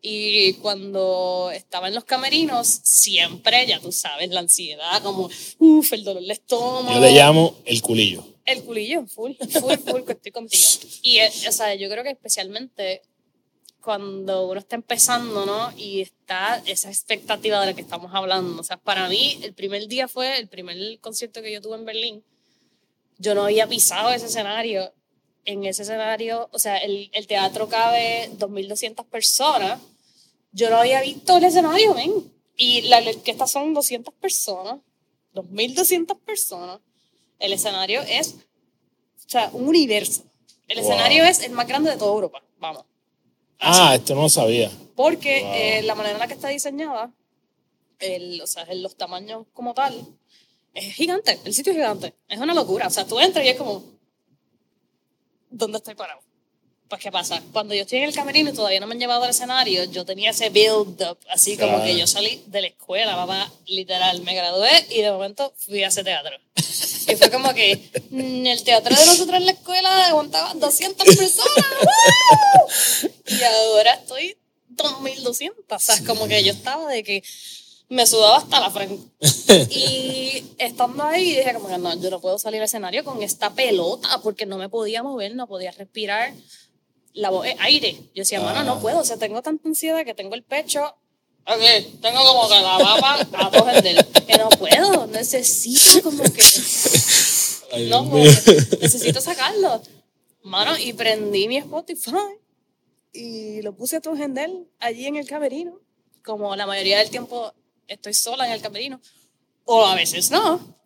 Y cuando estaba en los camerinos, siempre, ya tú sabes, la ansiedad, como, uff, el dolor de estómago. Yo le llamo el culillo. El culillo, full, full, full, que estoy contigo. Y, eh, o sea, yo creo que especialmente cuando uno está empezando, ¿no? Y está esa expectativa de la que estamos hablando. O sea, para mí, el primer día fue el primer concierto que yo tuve en Berlín. Yo no había pisado ese escenario. En ese escenario, o sea, el, el teatro cabe 2.200 personas. Yo no había visto el escenario, ven. Y la orquesta son 200 personas, 2.200 personas. El escenario es sea, un universo. El Wow. escenario es el más grande de toda Europa. Vamos. Ah, esto no lo sabía. Porque Wow. eh, la manera en la que está diseñada, el, o sea, el- los tamaños como tal, es gigante. El sitio es gigante. Es una locura. O sea, tú entras y es como, ¿dónde estoy parado? Pues, ¿qué pasa? Cuando yo estoy en el camerino y todavía no me han llevado al escenario, yo tenía ese build-up, así como Claro. que yo salí de la escuela, papá, literal, me gradué y de momento fui a hacer teatro. Y fue como que mm, el teatro de nosotros en la escuela aguantaba 200 personas. ¡Woo! Y ahora estoy 2200. O sea, es como que yo estaba de que me sudaba hasta la frente. Y estando ahí dije como que no, yo no puedo salir al escenario con esta pelota porque no me podía mover, no podía respirar la voz, eh, aire. Yo decía, mano, no Ah. puedo, o sea, tengo tanta ansiedad que tengo el pecho. Ok, tengo como que la baba a dos que no puedo, necesito como que Ay, no, como que necesito sacarlo. Mano, y prendí mi Spotify y lo puse a tu Gendel allí en el camerino. Como la mayoría del tiempo estoy sola en el camerino, o a veces no.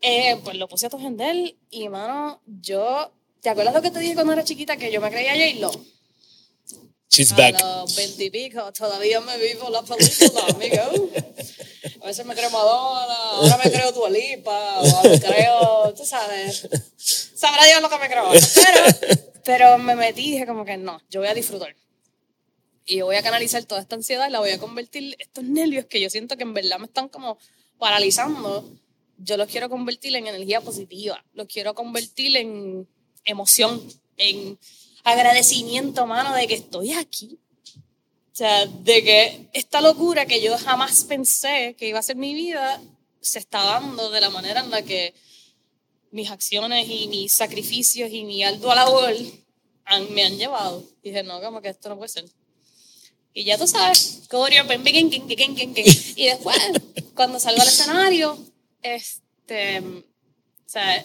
Eh, pues lo puse a tu Gendel y, mano, yo. ¿Te acuerdas lo que te dije cuando era chiquita que yo me creía J-Lo? She's A back. los veintipico, todavía me vivo la película, amigo. A veces me creo Madonna, ahora me creo Dua Lipa, o me creo, tú sabes. Sabrá Dios lo que me creo. Pero, pero me metí y dije como que no, yo voy a disfrutar. Y yo voy a canalizar toda esta ansiedad la voy a convertir, estos nervios que yo siento que en verdad me están como paralizando, yo los quiero convertir en energía positiva, los quiero convertir en emoción, en agradecimiento, mano, de que estoy aquí. O sea, de que esta locura que yo jamás pensé que iba a ser mi vida se está dando de la manera en la que mis acciones y mis sacrificios y mi ardua labor han- me han llevado. Y dije, no, como que esto no puede ser. Y ya tú sabes, coreo. Y después, cuando salgo al escenario, este, o sea,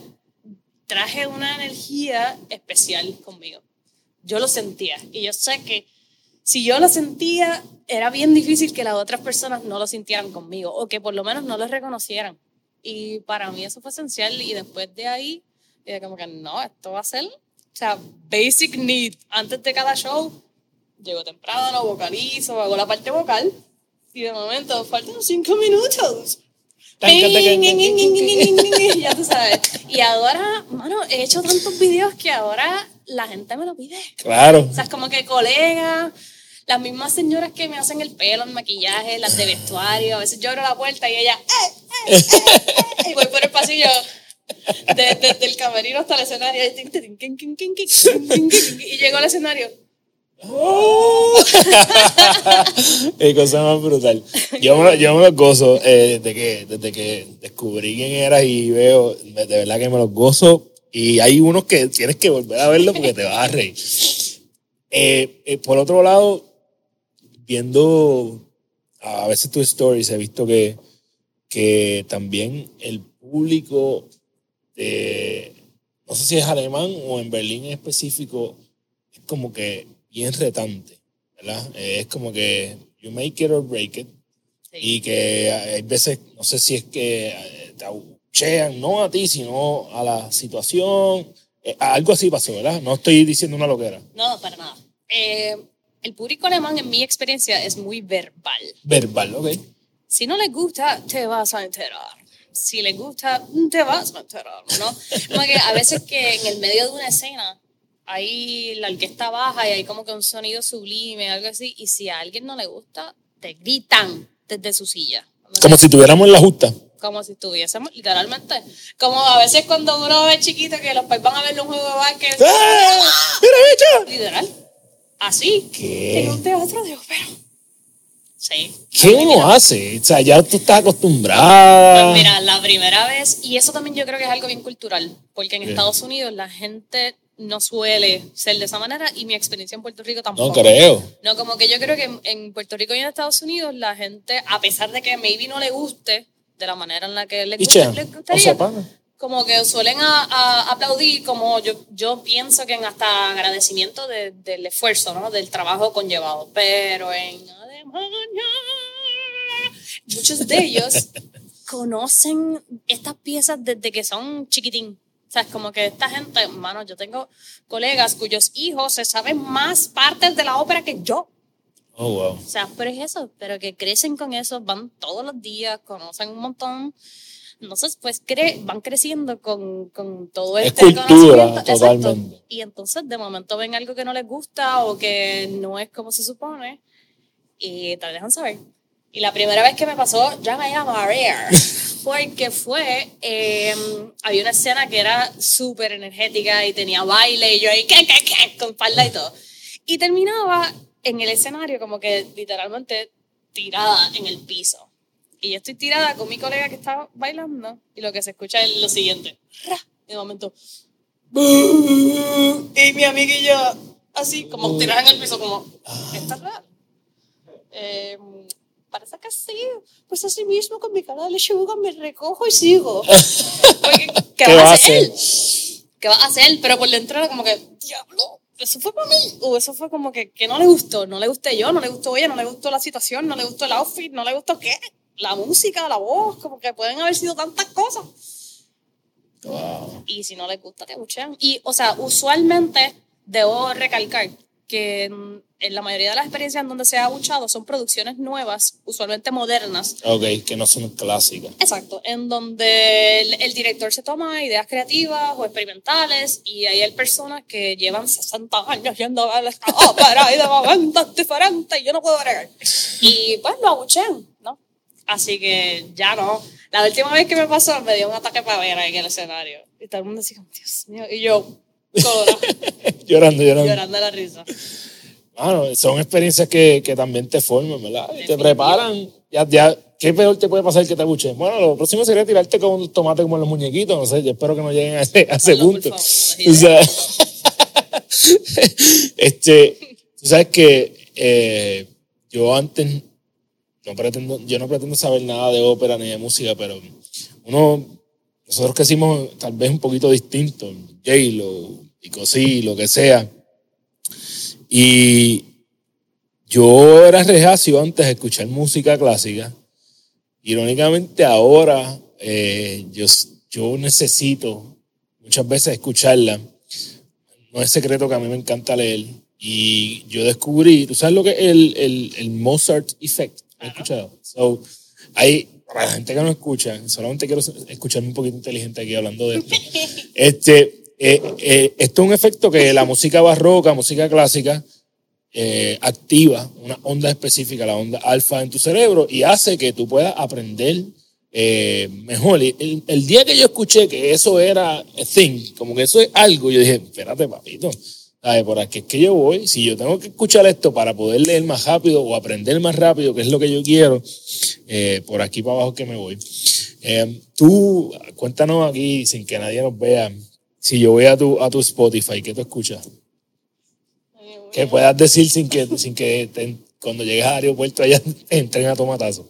traje una energía especial conmigo. Yo lo sentía. Y yo sé que si yo lo sentía, era bien difícil que las otras personas no lo sintieran conmigo o que por lo menos no lo reconocieran. Y para mí eso fue esencial. Y después de ahí, dije como que no, esto va a ser, o sea, basic need. Antes de cada show, llego temprano, vocalizo, hago la parte vocal y de momento faltan cinco minutos. ya tú sabes. Y ahora, mano, he hecho tantos videos que ahora la gente me lo pide. Claro. O sea, es como que colegas, las mismas señoras que me hacen el pelo, el maquillaje, las de vestuario. A veces yo abro la puerta y ella, eh, eh, eh, y voy por el pasillo. Desde, desde el camerino hasta el escenario. Y llego al escenario. Qué cosa más brutal. Yo me, yo me los gozo eh, desde, que, desde que descubrí quién eras y veo, de verdad que me los gozo. Y hay unos que tienes que volver a verlo porque te vas a reír. Eh, eh, por otro lado, viendo a veces tus stories, he visto que, que también el público, de, no sé si es alemán o en Berlín en específico, es como que bien retante, ¿verdad? Eh, es como que you make it or break it. Y que hay veces, no sé si es que eh, te abuchean, no a ti, sino a la situación. Eh, algo así pasó, ¿verdad? No estoy diciendo una loquera. No, para nada. Eh, el público alemán, en mi experiencia, es muy verbal. Verbal, ok. Si no les gusta, te vas a enterar. Si les gusta, te vas a enterar, ¿no? Como que a veces que en el medio de una escena hay la orquesta baja y hay como que un sonido sublime, algo así, y si a alguien no le gusta, te gritan desde su silla. Como si tuviéramos en la justa. como si estuviésemos, literalmente. Como a veces cuando uno es chiquito que los pais van a ver un juego de básquet. ¡Ah! ¡Mira, bicha! Literal. Así. ¿Qué? En un teatro de ópera. Sí. ¿Qué uno hace? O sea, ya tú estás acostumbrada. Pues mira, la primera vez, y eso también yo creo que es algo bien cultural, porque en Bien. Estados Unidos la gente no suele ser de esa manera y mi experiencia en Puerto Rico tampoco. no creo. No, como que yo creo que en, en Puerto Rico y en Estados Unidos la gente, a pesar de que maybe no le guste de la manera en la que le, gusta, Picha, le o gustaría, sea, como que suelen a- a- aplaudir, como yo, yo pienso que en hasta agradecimiento de- del esfuerzo, ¿no? del trabajo conllevado. Pero en Alemania, muchos de ellos conocen estas piezas desde que son chiquitín. O sea, es como que esta gente, hermano, yo tengo colegas cuyos hijos se saben más partes de la ópera que yo. Oh, wow. O sea, pero es eso, pero que crecen con eso, van todos los días, conocen un montón. Entonces, pues cre van creciendo con, con todo Es este cultura, conocimiento. Exacto. totalmente. Y entonces, de momento ven algo que no les gusta o que no es como se supone y te dejan saber. Y la primera vez que me pasó, ya me iba a marear. Porque fue, eh, había una escena que era súper energética y tenía baile y yo ahí, ¿qué, qué, qué? Con falda y todo. Y terminaba en el escenario como que literalmente tirada en el piso. Y yo estoy tirada con mi colega que está bailando y lo que se escucha es lo siguiente. De momento, y mi amiga y yo, así, como tirada en el piso, como, ¿está real? Eh, parece que sí. Pues así mismo, con mi cara de lechuga, me recojo y sigo. Porque, ¿Qué, ¿Qué va a hacer? ¿Qué va a hacer? Pero por dentro era como que, diablo, eso fue para mí. O eso fue como que, que no le gustó. No le gusté yo, no le gustó ella, no le gustó la situación, no le gustó el outfit, no le gustó qué. La música, la voz, como que pueden haber sido tantas cosas. Wow. Y si no les gusta, te abuchean. Y, o sea, usualmente debo recalcar que en la mayoría de las experiencias en donde se ha abuchado son producciones nuevas, usualmente modernas. Ok, que no son clásicas. Exacto, en donde el, el director se toma ideas creativas o experimentales y ahí hay personas que llevan 60 años yendo a esta ópera y de momentos diferentes y yo no puedo bregar. Y pues lo abuchean, ¿no? Así que ya no. La última vez que me pasó me dio un ataque pavera en el escenario. Y todo el mundo decía, Dios mío. Y yo, Llorando, llorando. llorando la risa. Bueno, son experiencias que, que también te forman, ¿verdad? Y te preparan. Ya, ya, ¿Qué peor te puede pasar que te abuchen? Bueno, lo próximo sería tirarte con un tomate como los muñequitos. No sé, yo espero que no lleguen a ese, a ese por punto. favor, o sea, este, tú sabes que eh, yo antes no pretendo, yo no pretendo saber nada de ópera ni de música, pero uno, nosotros crecimos tal vez un poquito distinto, J-Lo, y Cosí, lo que sea. Y yo era reacio antes de escuchar música clásica. Irónicamente ahora eh, yo, yo necesito muchas veces escucharla. No es secreto que a mí me encanta leer. Y yo descubrí, ¿tú sabes lo que es el, el, el Mozart Effect? ¿Has escuchado? So, hay, para la gente que no escucha, solamente quiero escucharme un poquito inteligente aquí hablando de esto. Este, eh, eh, esto es un efecto que la música barroca, música clásica, eh, activa una onda específica, la onda alfa en tu cerebro y hace que tú puedas aprender eh, mejor. Y El, el día que yo escuché que eso era a thing, como que eso es algo, yo dije, espérate, papito, ¿sabes? por aquí es que yo voy. Si yo tengo que escuchar esto para poder leer más rápido o aprender más rápido, que es lo que yo quiero, eh, por aquí para abajo que me voy. Eh, tú, cuéntanos aquí, sin que nadie nos vea, si yo voy a tu, a tu Spotify, ¿qué tú escuchas? que puedas decir sin que, sin que te- cuando llegues al aeropuerto allá entren a tomatazo.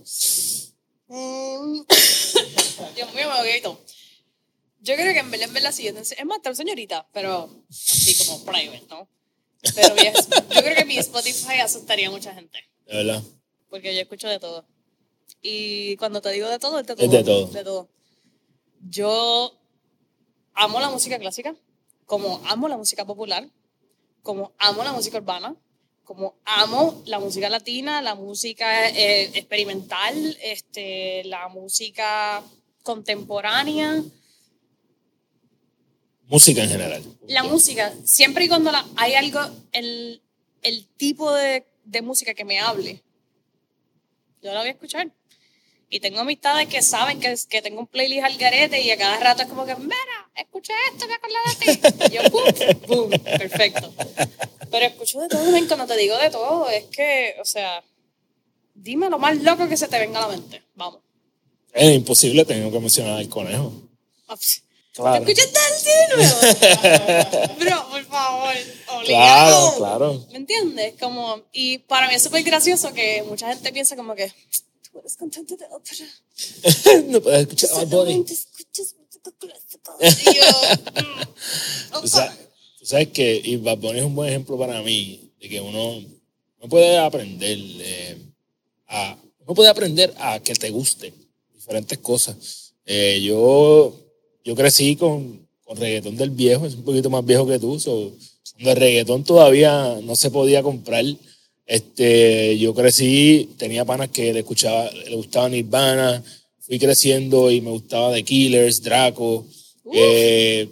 Mm. Dios mío, me grito. Yo creo que en verdad, en verdad, sí. Es más, tal señorita, pero así como private, ¿no? Pero yo creo que mi Spotify asustaría a mucha gente. De verdad. Porque yo escucho de todo. Y cuando te digo de todo, es de todo. Es de todo. De todo. Yo amo la música clásica, como amo la música popular, como amo la música urbana, como amo la música latina, la música eh, experimental, este, la música contemporánea, Música en general. la música, siempre y cuando la- hay algo, el, el tipo de, de música que me hable, yo la voy a escuchar. Y tengo amistades que saben que, que tengo un playlist al garete y a cada rato es como que, mira, escuché esto, me acordé de ti. Y yo, boom, boom, perfecto. Pero escucho de todo, ven, cuando te digo de todo, es que, o sea, dime lo más loco que se te venga a la mente. Vamos. Es imposible, tengo que mencionar al conejo. Claro. ¿Escuchaste el nuevo? Bro, por favor, Claro, obligado. claro. ¿Me entiendes? Como, y para mí es súper gracioso que mucha gente piensa como que tú eres cantante de ópera. no puedes escuchar a Bad Bunny. Escuchas música clásica. Y yo, mm, Tú sabes, tú sabes que y Bad Bunny es un buen ejemplo para mí de que uno no puede aprender eh, a uno puede aprender a que te guste diferentes cosas. Eh, yo yo crecí con, con reggaetón del viejo, es un poquito más viejo que tú, so, cuando el reggaetón todavía no se podía comprar, este, yo crecí, tenía panas que le escuchaba, le gustaba Nirvana, fui creciendo y me gustaba The Killers, Draco, eh,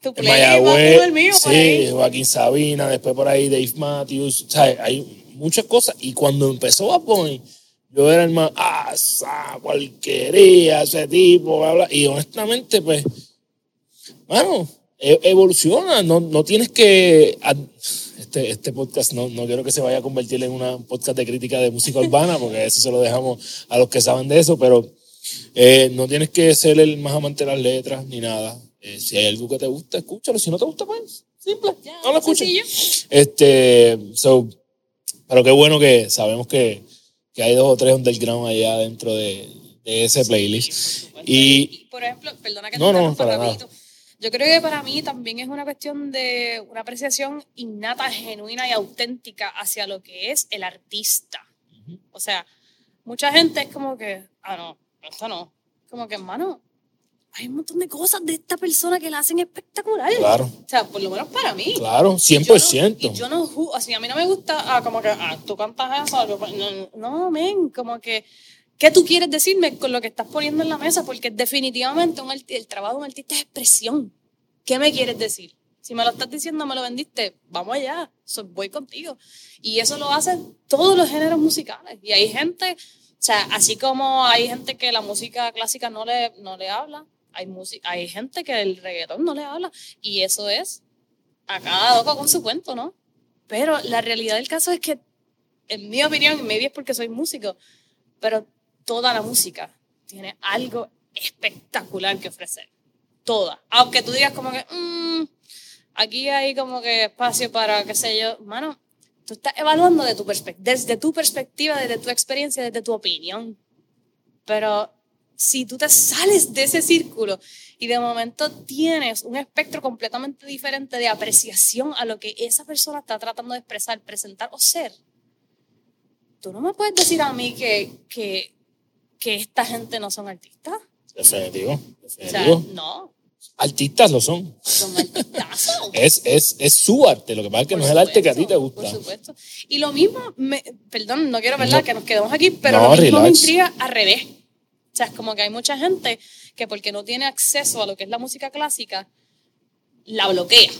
Tu play Mayagüez, el mío, sí, ahí. Joaquín Sabina, después por ahí Dave Matthews, o sea, hay muchas cosas. Y cuando empezó Bad Bunny, yo era el más, ah, esa porquería, ese tipo, bla, bla. Y honestamente, pues, bueno, e- evoluciona, no, no tienes que... Este, este podcast no, no quiero que se vaya a convertir en una- un podcast de crítica de música urbana, porque eso se lo dejamos a los que saben de eso, pero eh, no tienes que ser el más amante de las letras ni nada. Eh, si hay algo que te gusta, escúchalo. Si no te gusta, pues simple. Ya, no lo escuches. Este, so, pero qué bueno que sabemos que, que hay dos o tres underground allá dentro de, de ese playlist. Y por ejemplo, perdona que te No, no, interrumpa para nada. rapidito. Yo creo que para mí también es una cuestión de una apreciación innata, genuina y auténtica hacia lo que es el artista. O sea, mucha gente es como que, ah, no, esto no. Como que, hermano, hay un montón de cosas de esta persona que la hacen espectacular. claro, O sea, por lo menos para mí. claro, Yo no- 100%. Y yo no, ju- así a mí no me gusta, ah, como que, ah, tú cantas eso, yo- no, no, men, como que, ¿qué tú quieres decirme con lo que estás poniendo en la mesa? Porque definitivamente un el trabajo de un artista es expresión. ¿Qué me quieres decir? Si me lo estás diciendo, me lo vendiste, vamos allá, voy contigo. Y eso lo hacen todos los géneros musicales. Y hay gente, o sea, así como hay gente que la música clásica no le, no le habla, hay, hay gente que el reggaetón no le habla. Y eso es a cada loco con su cuento, ¿no? Pero la realidad del caso es que, en mi opinión, y maybe es porque soy músico, pero toda la música tiene algo espectacular que ofrecer. Toda. Aunque tú digas como que, "Mm, aquí hay como que espacio para, qué sé yo, mano, tú estás evaluando de tu desde tu perspectiva, desde tu experiencia, desde tu opinión. Pero si tú te sales de ese círculo y de momento tienes un espectro completamente diferente de apreciación a lo que esa persona está tratando de expresar, presentar o ser, tú no me puedes decir a mí que, que, que esta gente no son artistas. Definitivo, O sea, definitivo. no, Artistas lo son. Es, es, es su arte, lo que pasa es que Por no es el arte que a ti te gusta. Por supuesto. Y lo mismo, me- perdón, no quiero verdad No. que nos quedemos aquí, pero No, lo mismo me intriga al revés. O sea, es como que hay mucha gente que porque no tiene acceso a lo que es la música clásica, la bloquea.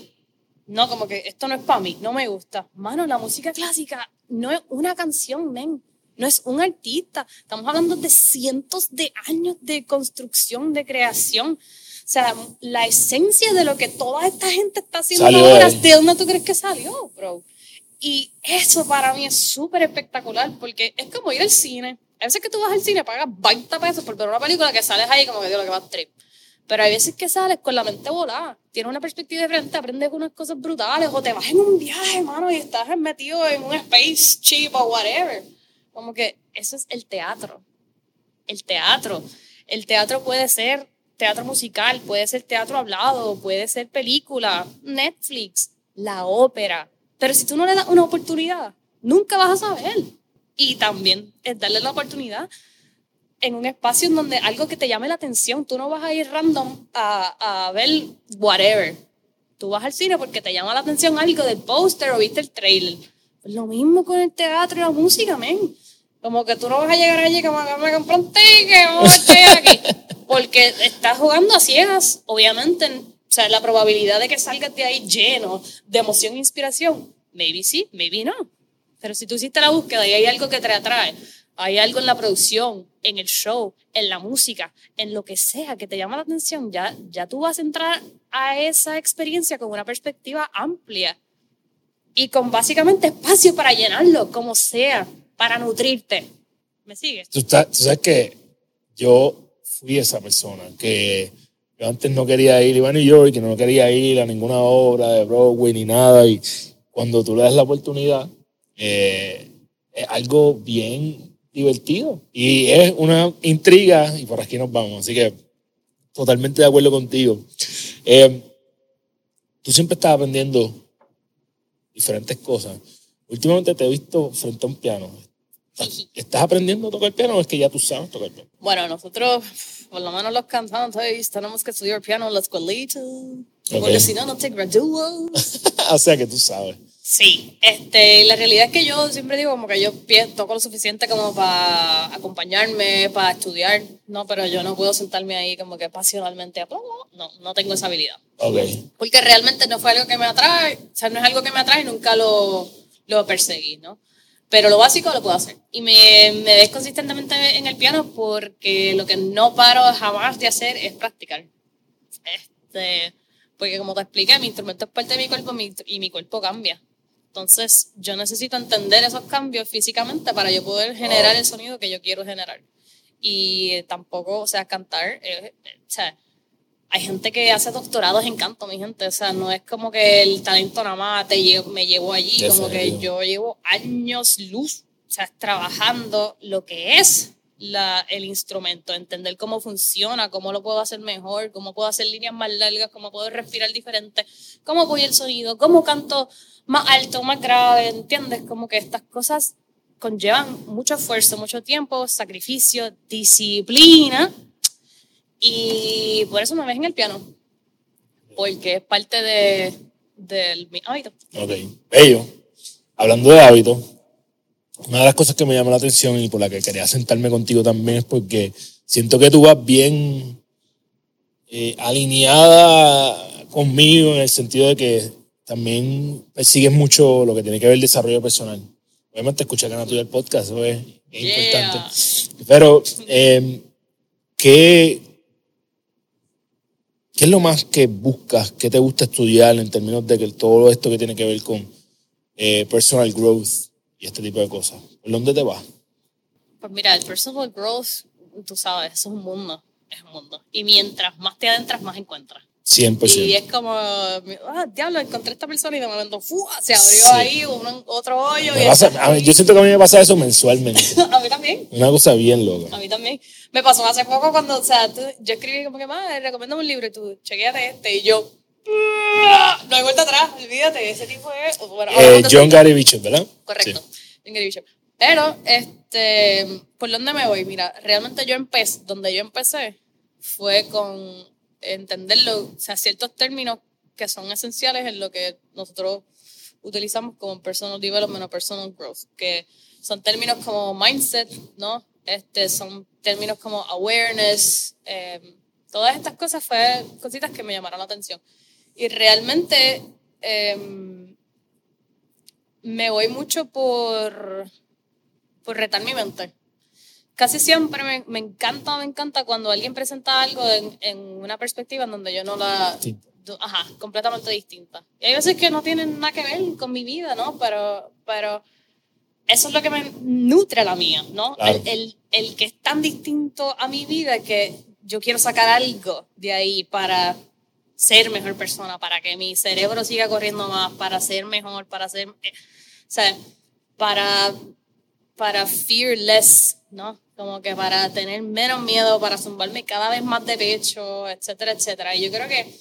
No, como que esto no es para mí, no me gusta. Mano, la música clásica no es una canción, men. No es un artista. Estamos hablando de cientos de años de construcción, de creación. O sea, la esencia de lo que toda esta gente está haciendo Salió ahora. ¿de dónde tú crees que salió, bro? Y eso para mí es súper espectacular porque es como ir al cine. A veces que tú vas al cine, pagas 20 pesos por ver una película que sales ahí como que digo lo que va a trip. Pero hay veces que sales con la mente volada, tienes una perspectiva diferente, aprendes unas cosas brutales, o te vas en un viaje, hermano, y estás metido en un spaceship o whatever. Como que eso es el teatro. El teatro. El teatro puede ser teatro musical, puede ser teatro hablado, puede ser película, Netflix, la ópera. Pero si tú no le das una oportunidad, nunca vas a saber. Y también es darle la oportunidad en un espacio en donde algo que te llame la atención, tú no vas a ir random a, a ver whatever. Tú vas al cine porque te llama la atención algo del póster o viste el trailer. Lo mismo con el teatro y la música, men. Como que tú no vas a llegar allí como que me compré un ticket, vamos a aquí. Porque estás jugando a ciegas, obviamente. O sea, la probabilidad de que salgas de ahí lleno de emoción e inspiración, maybe sí, maybe no. Pero si tú hiciste la búsqueda y hay algo que te atrae, hay algo en la producción, en el show, en la música, en lo que sea que te llama la atención, ya, ya tú vas a entrar a esa experiencia con una perspectiva amplia y con básicamente espacio para llenarlo, como sea, para nutrirte. ¿Me sigues? Tú, tú sabes que yo fui esa persona que yo antes no quería ir, iba a New York y no quería ir a ninguna obra de Broadway ni nada. Y cuando tú le das la oportunidad, eh, es algo bien divertido. Y es una intriga, y por aquí nos vamos. Así que totalmente de acuerdo contigo. Eh, tú siempre estás aprendiendo diferentes cosas. Últimamente te he visto frente a un piano. ¿Estás aprendiendo a tocar piano o es que ya tú sabes tocar piano? Bueno, nosotros, por lo menos los cantantes, tenemos que estudiar piano en la escuelita. Porque si no, no te gradúas. o sea que tú sabes. Sí, este, la realidad es que yo siempre digo como que yo toco lo suficiente como para acompañarme, para estudiar, no, pero yo no puedo sentarme ahí como que pasionalmente a no, no tengo esa habilidad. Okay. Porque realmente no fue algo que me atrae, o sea, no es algo que me atrae y nunca lo, lo perseguí, ¿no? Pero lo básico lo puedo hacer. Y me, me ves consistentemente en el piano porque lo que no paro jamás de hacer es practicar. Este, porque como te expliqué, mi instrumento es parte de mi cuerpo y mi cuerpo cambia. Entonces, yo necesito entender esos cambios físicamente para yo poder generar el sonido que yo quiero generar. Y tampoco, o sea, cantar, eh, o sea, hay gente que hace doctorados en canto, mi gente. O sea, no es como que el talento nada más te me llevó allí, como que yo llevo años luz, o sea, trabajando lo que es la, el instrumento, entender cómo funciona, cómo lo puedo hacer mejor, cómo puedo hacer líneas más largas, cómo puedo respirar diferente, cómo voy el sonido, cómo canto más alto, más grave, ¿entiendes? Como que estas cosas conllevan mucho esfuerzo, mucho tiempo, sacrificio, disciplina. Y por eso me ves en el piano. Porque es parte de, de mi hábito. Ok, bello. Hablando de hábito, una de las cosas que me llama la atención y por la que quería sentarme contigo también es porque siento que tú vas bien eh, alineada conmigo en el sentido de que también persigues mucho lo que tiene que ver el desarrollo personal. Obviamente escuchar Gana Tuya el podcast, eso es, importante. Pero, eh, ¿qué, ¿qué es lo más que buscas? ¿Qué te gusta estudiar en términos de que todo esto que tiene que ver con eh, personal growth y este tipo de cosas? ¿Por dónde te vas? Pues mira, el personal growth, tú sabes, eso es un mundo, es un mundo. Y mientras más te adentras, más encuentras. 100%. Y es como, ah, diablo, encontré esta persona y de momento se abrió ahí un, otro hoyo. yo siento que a mí me pasa eso mensualmente. a mí también. Una cosa bien loca. A mí también. Me pasó hace poco cuando, o sea, yo escribí como que, más, recomiendo un libro y tú, chequeate este. Y yo, no hay vuelta atrás, olvídate, ese tipo es. Bueno, eh, John Gary Bishop, ¿verdad? Correcto, John Gary Bishop. Pero, este, ¿por dónde me voy? Mira, realmente yo empecé, donde yo empecé fue con entenderlo, o sea, ciertos términos que son esenciales en lo que nosotros utilizamos como personal development o personal growth, que son términos como mindset, ¿no? Este, son términos como awareness, em, todas estas cosas fue cositas que me llamaron la atención. Y realmente em, me voy mucho por, por retar mi mente casi siempre me, me, encanta, me encanta cuando alguien presenta algo en, en una perspectiva en donde yo no la... Ajá, completamente distinta. Y hay veces que no tienen nada que ver con mi vida, ¿no? Pero, pero eso es lo que me nutre la mía, ¿no? El, el, el, que es tan distinto a mi vida que yo quiero sacar algo de ahí para ser mejor persona, para que mi cerebro siga corriendo más, para ser mejor, para ser... Eh, o sea, para, para fearless, ¿no? como que para tener menos miedo, para zumbarme cada vez más de pecho, etcétera, etcétera. Y yo creo que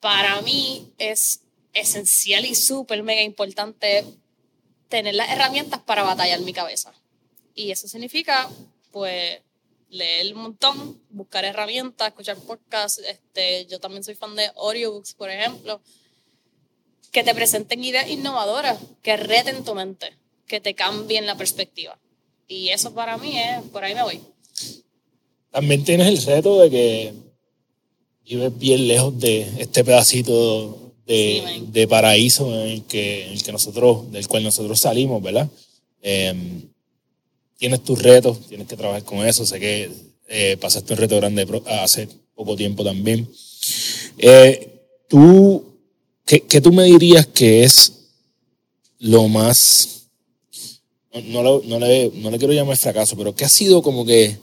para mí es esencial y súper mega importante tener las herramientas para batallar mi cabeza. Y eso significa, pues, leer un montón, buscar herramientas, escuchar podcasts. Este, yo también soy fan de audiobooks, por ejemplo, que te presenten ideas innovadoras, que reten tu mente, que te cambien la perspectiva. Y eso para mí es, por ahí me voy. También tienes el reto de que vives bien lejos de este pedacito de, de paraíso en el, que, en el que nosotros, del cual nosotros salimos, ¿verdad? Em, tienes tus retos, tienes que trabajar con eso. Sé que eh, pasaste un reto grande hace poco tiempo también. Eh, tú, ¿qué, ¿qué, tú me dirías que es lo más no, no, le, no le quiero llamar fracaso, pero ¿qué ha sido como que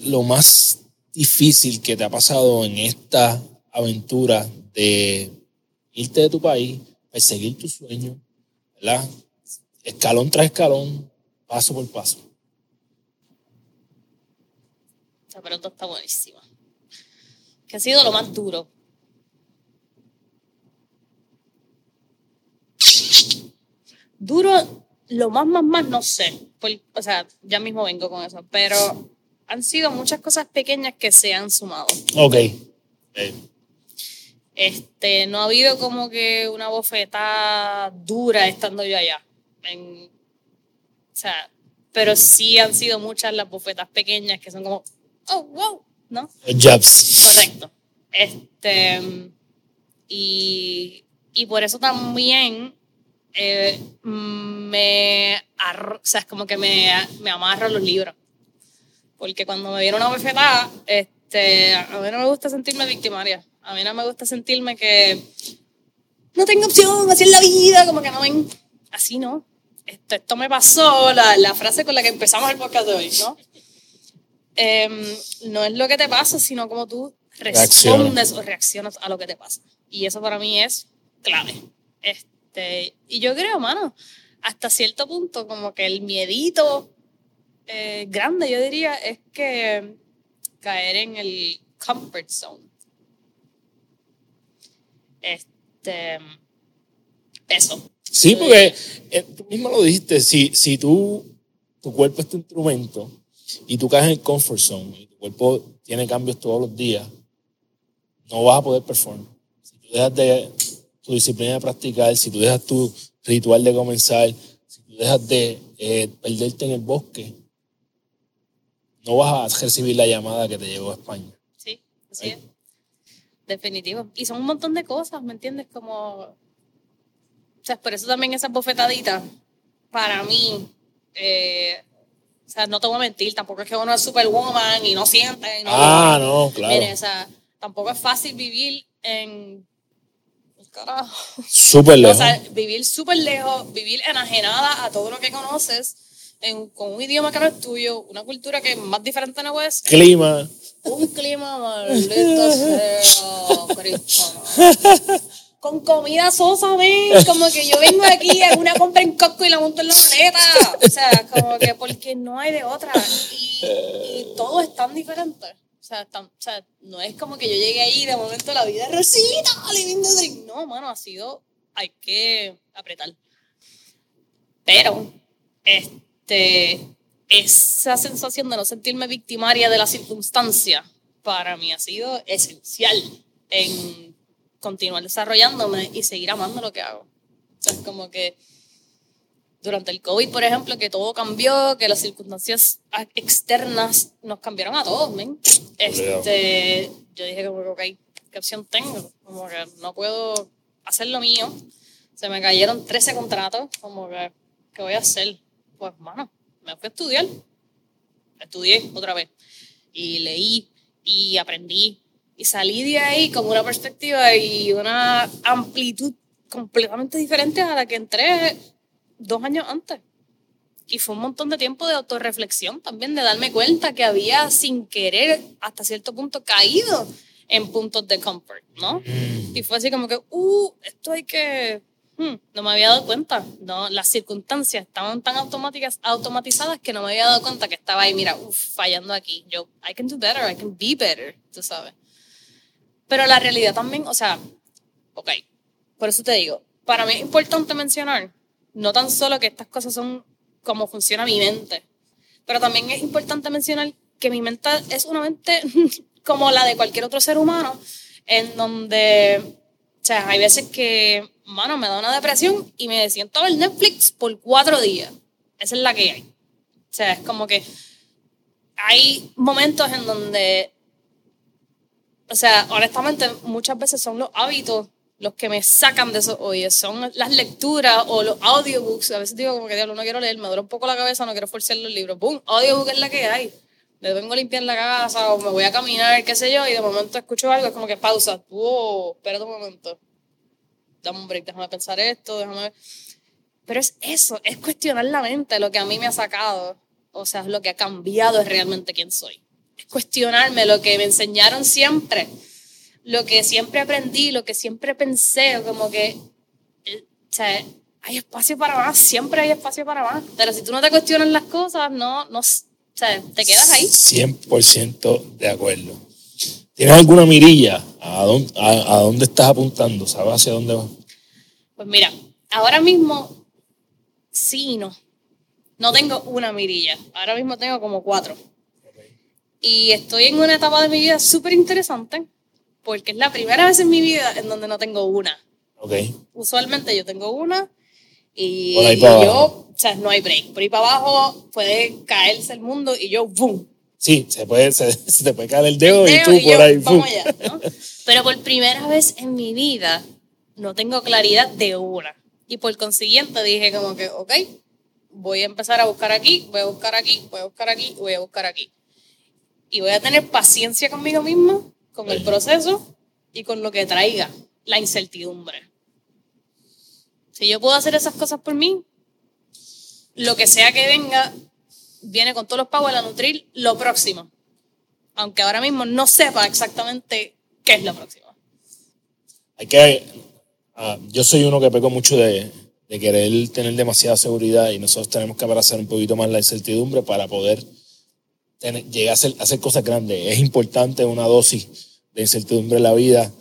lo más difícil que te ha pasado en esta aventura de irte de tu país, perseguir tu sueño, ¿verdad? Escalón tras escalón, paso por paso. Esta pregunta está buenísima. ¿Qué ha sido lo más duro? Duro lo más, más, más, no sé. Por- o sea, ya mismo vengo con eso. Pero han sido muchas cosas pequeñas que se han sumado. Ok. Eh, Este, no ha habido como que una bofetada dura estando yo allá. En- o sea, pero sí han sido muchas las bofetas pequeñas que son como, oh, wow, ¿no? jabs. Correcto. Este, y, y por eso también eh, me, arro- o sea, es como que me, me amarro a los libros. Porque cuando me viene una bofetada, este, a mí no me gusta sentirme victimaria. A mí no me gusta sentirme que no tengo opción, así es la vida, como que no ven. Así no. Esto, esto me pasó, la, la frase con la que empezamos el podcast de hoy, ¿no? Em, no es lo que te pasa, sino como tú respondes o reaccionas a lo que te pasa. Y eso para mí es clave. Este, y yo creo, mano, hasta cierto punto, como que el miedito eh, grande, yo diría, es que caer en el comfort zone. Este, eso. Sí, porque eh, tú mismo lo dijiste, si, si tú, tu cuerpo es tu instrumento y tú caes en el comfort zone y tu cuerpo tiene cambios todos los días, no vas a poder performar. Si tú dejas de tu disciplina de practicar, si tú dejas tu ritual de comenzar, si tú dejas de eh, perderte en el bosque, no vas a recibir la llamada que te llegó a España. Sí, así es. Definitivo. Y son un montón de cosas, ¿me entiendes? Como. O sea, por eso también esas bofetaditas, para mí, eh, o sea, no te voy a mentir, tampoco es que uno es superwoman y no siente. Y no Ah, no, claro. Mire, o sea, tampoco es fácil vivir en. Carajo. Súper O lejos. sea, vivir súper lejos, vivir enajenada a todo lo que conoces, en- con un idioma que no es tuyo, una cultura que más diferente no ser. Clima. Un clima maldito sea, Cristo. Con comida sosa, ven. Como que yo vengo aquí, hago una compra en Costco y la monto en la maleta. O sea, como que porque no hay de otra. Y, y todo es tan diferente. O sea, tan- o sea, no es como que yo llegué ahí de momento la vida rosita, living the dream. No, mano, ha sido, hay que apretar. Pero, este, esa sensación de no sentirme victimaria de la circunstancia, para mí ha sido esencial en continuar desarrollándome y seguir amando lo que hago. O sea, es como que durante el COVID, por ejemplo, que todo cambió, que las circunstancias externas nos cambiaron a todos, men. Este, yo dije ok, ¿qué opción tengo? Como que no puedo hacer lo mío. Se me cayeron 13 contratos, como que, ¿qué voy a hacer? Pues, mano, me fui a estudiar. Estudié otra vez. Y leí y aprendí. Y salí de ahí con una perspectiva y una amplitud completamente diferente a la que entré dos años antes. Y fue un montón de tiempo de autorreflexión también, de darme cuenta que había sin querer, hasta cierto punto, caído en puntos de comfort, ¿no? Y fue así como que, uh, esto hay que... hmm, no me había dado cuenta, no, las circunstancias estaban tan automáticas, automatizadas que no me había dado cuenta que estaba ahí, mira, uff, fallando aquí. Yo, I can do better, I can be better, tú sabes. Pero la realidad también, o sea, ok, por eso te digo, para mí es importante mencionar, no tan solo que estas cosas son como funciona mi mente, pero también es importante mencionar que mi mente es una mente como la de cualquier otro ser humano, en donde, o sea, hay veces que, mano, me da una depresión y me siento a ver Netflix por cuatro días. Esa es la que hay. O sea, es como que hay momentos en donde o sea, honestamente, muchas veces son los hábitos los que me sacan de esos hoyos. Son las lecturas o los audiobooks. A veces digo como que, diablo, no quiero leer, me duele un poco la cabeza, no quiero forzar los libros. ¡Pum! Audiobook es la que hay. Me vengo a limpiar la casa o me voy a caminar, qué sé yo, y de momento escucho algo, es como que pausa. ¡Wow! Espérate un momento. Dame un break, déjame pensar esto, déjame ver. Pero es eso, es cuestionar la mente, lo que a mí me ha sacado. O sea, lo que ha cambiado es realmente quién soy es cuestionarme lo que me enseñaron siempre, lo que siempre aprendí, lo que siempre pensé, como que, eh, o sea, hay espacio para más, siempre hay espacio para más, pero si tú no te cuestionas las cosas, no, no, o sea, te quedas ahí. 100% de acuerdo. ¿Tienes alguna mirilla? ¿A dónde, a, a dónde estás apuntando? ¿Sabes hacia dónde vas? Pues mira, ahora mismo sí y no. No tengo una mirilla. Ahora mismo tengo como cuatro. Y estoy en una etapa de mi vida súper interesante porque es la primera vez en mi vida en donde no tengo una. Ok. Usualmente yo tengo una y, y yo, abajo. o sea, no hay break. Por ahí para abajo puede caerse el mundo y yo, ¡boom! Sí, se, puede, se, se te puede caer el dedo, y Dedo tú y por yo, ahí. ¡fum! allá, ¿no? Pero por primera vez en mi vida no tengo claridad de una. Y por consiguiente dije como que, ok, voy a empezar a buscar aquí, voy a buscar aquí, voy a buscar aquí, voy a buscar aquí. Y voy a tener paciencia conmigo mismo, con el proceso y con lo que traiga la incertidumbre. Si yo puedo hacer esas cosas por mí, lo que sea que venga, viene con todos los power a nutrir lo próximo. Aunque ahora mismo no sepa exactamente qué es lo próximo. Hay que. ah, yo soy uno que peco mucho de, de querer tener demasiada seguridad y nosotros tenemos que abrazar un poquito más la incertidumbre para poder llegar a hacer, cosas grandes. Es importante una dosis de incertidumbre en la vida.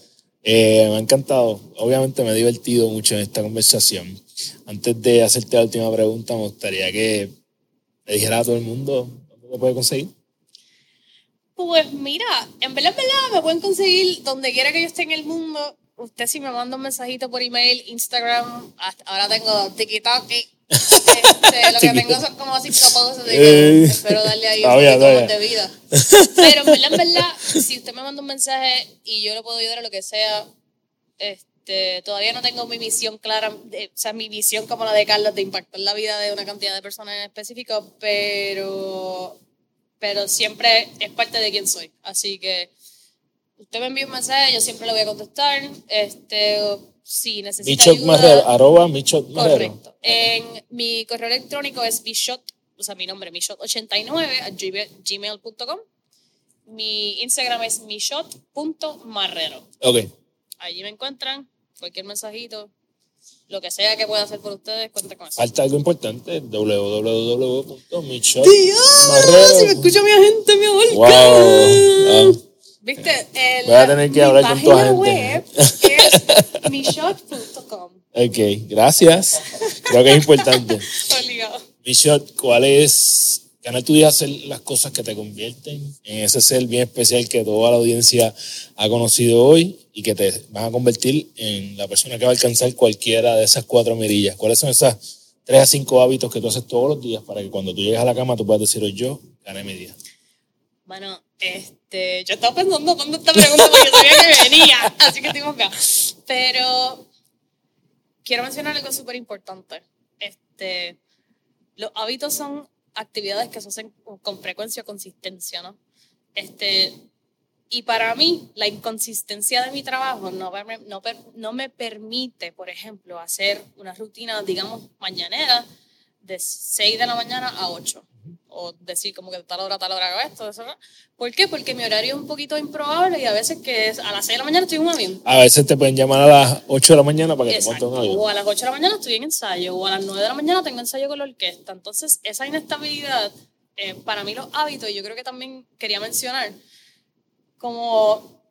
Eh, me ha encantado. Obviamente me he divertido mucho en esta conversación. Antes de hacerte la última pregunta, me gustaría que le dijera a todo el mundo dónde te puede conseguir. Pues mira, en verdad, en verdad, me pueden conseguir donde quiera que yo esté en el mundo. Usted si me manda un mensajito por email, Instagram, ahora tengo TikTok. Este, lo que tengo son como posts, así que espero darle ahí un poquito de vida. Pero en verdad, en verdad, si usted me manda un mensaje y yo le puedo ayudar a lo que sea, este, todavía no tengo mi misión clara, o sea, mi visión como la de Carlos de impactar la vida de una cantidad de personas en específico, pero, pero siempre es parte de quién soy. Así que usted me envía un mensaje, yo siempre le voy a contestar. Este, si necesita Michot ayuda, Marrero, arroba Michot Marrero. Correcto. En mi correo electrónico es bishot, o sea, mi nombre, michot89 a gmail.com. Mi Instagram es michot.marrero. Ok. Allí me encuentran, cualquier mensajito, lo que sea que pueda hacer por ustedes, cuenta con eso. Falta algo importante, www.michot ¡Dios! Si me escucha mi agente, mi amor. Wow. Ah, ¿Viste? El, Voy a tener que hablar con tu página agente. web es michot.com. ok, gracias. Creo que es importante. Michot, ¿cuál es ganar tu día hacer las cosas que te convierten en ese ser bien especial que toda la audiencia ha conocido hoy y que te van a convertir en la persona que va a alcanzar cualquiera de esas cuatro mirillas? ¿Cuáles son esas tres a cinco hábitos que tú haces todos los días para que cuando tú llegues a la cama tú puedas decir, hoy yo gané mi día? Bueno, este, yo estaba pensando cuando esta pregunta porque sabía que venía, así que tengo acá. Pero quiero mencionar algo súper importante. Este, los hábitos son actividades que se hacen con frecuencia o consistencia, ¿no? Este, y para mí, la inconsistencia de mi trabajo no, no, no me permite, por ejemplo, hacer una rutina, digamos, mañanera de 6 de la mañana a 8. O decir como que de tal hora tal hora hago esto, eso, ¿no? ¿Por qué? Porque mi horario es un poquito improbable y a veces que es a las 6 de la mañana estoy en un avión. A veces te pueden llamar a las 8 de la mañana para que te montes Exacto. un avión. O a las 8 de la mañana estoy en ensayo, o a las 9 de la mañana tengo ensayo con la orquesta. Entonces, esa inestabilidad, eh, para mí los hábitos, y yo creo que también quería mencionar, como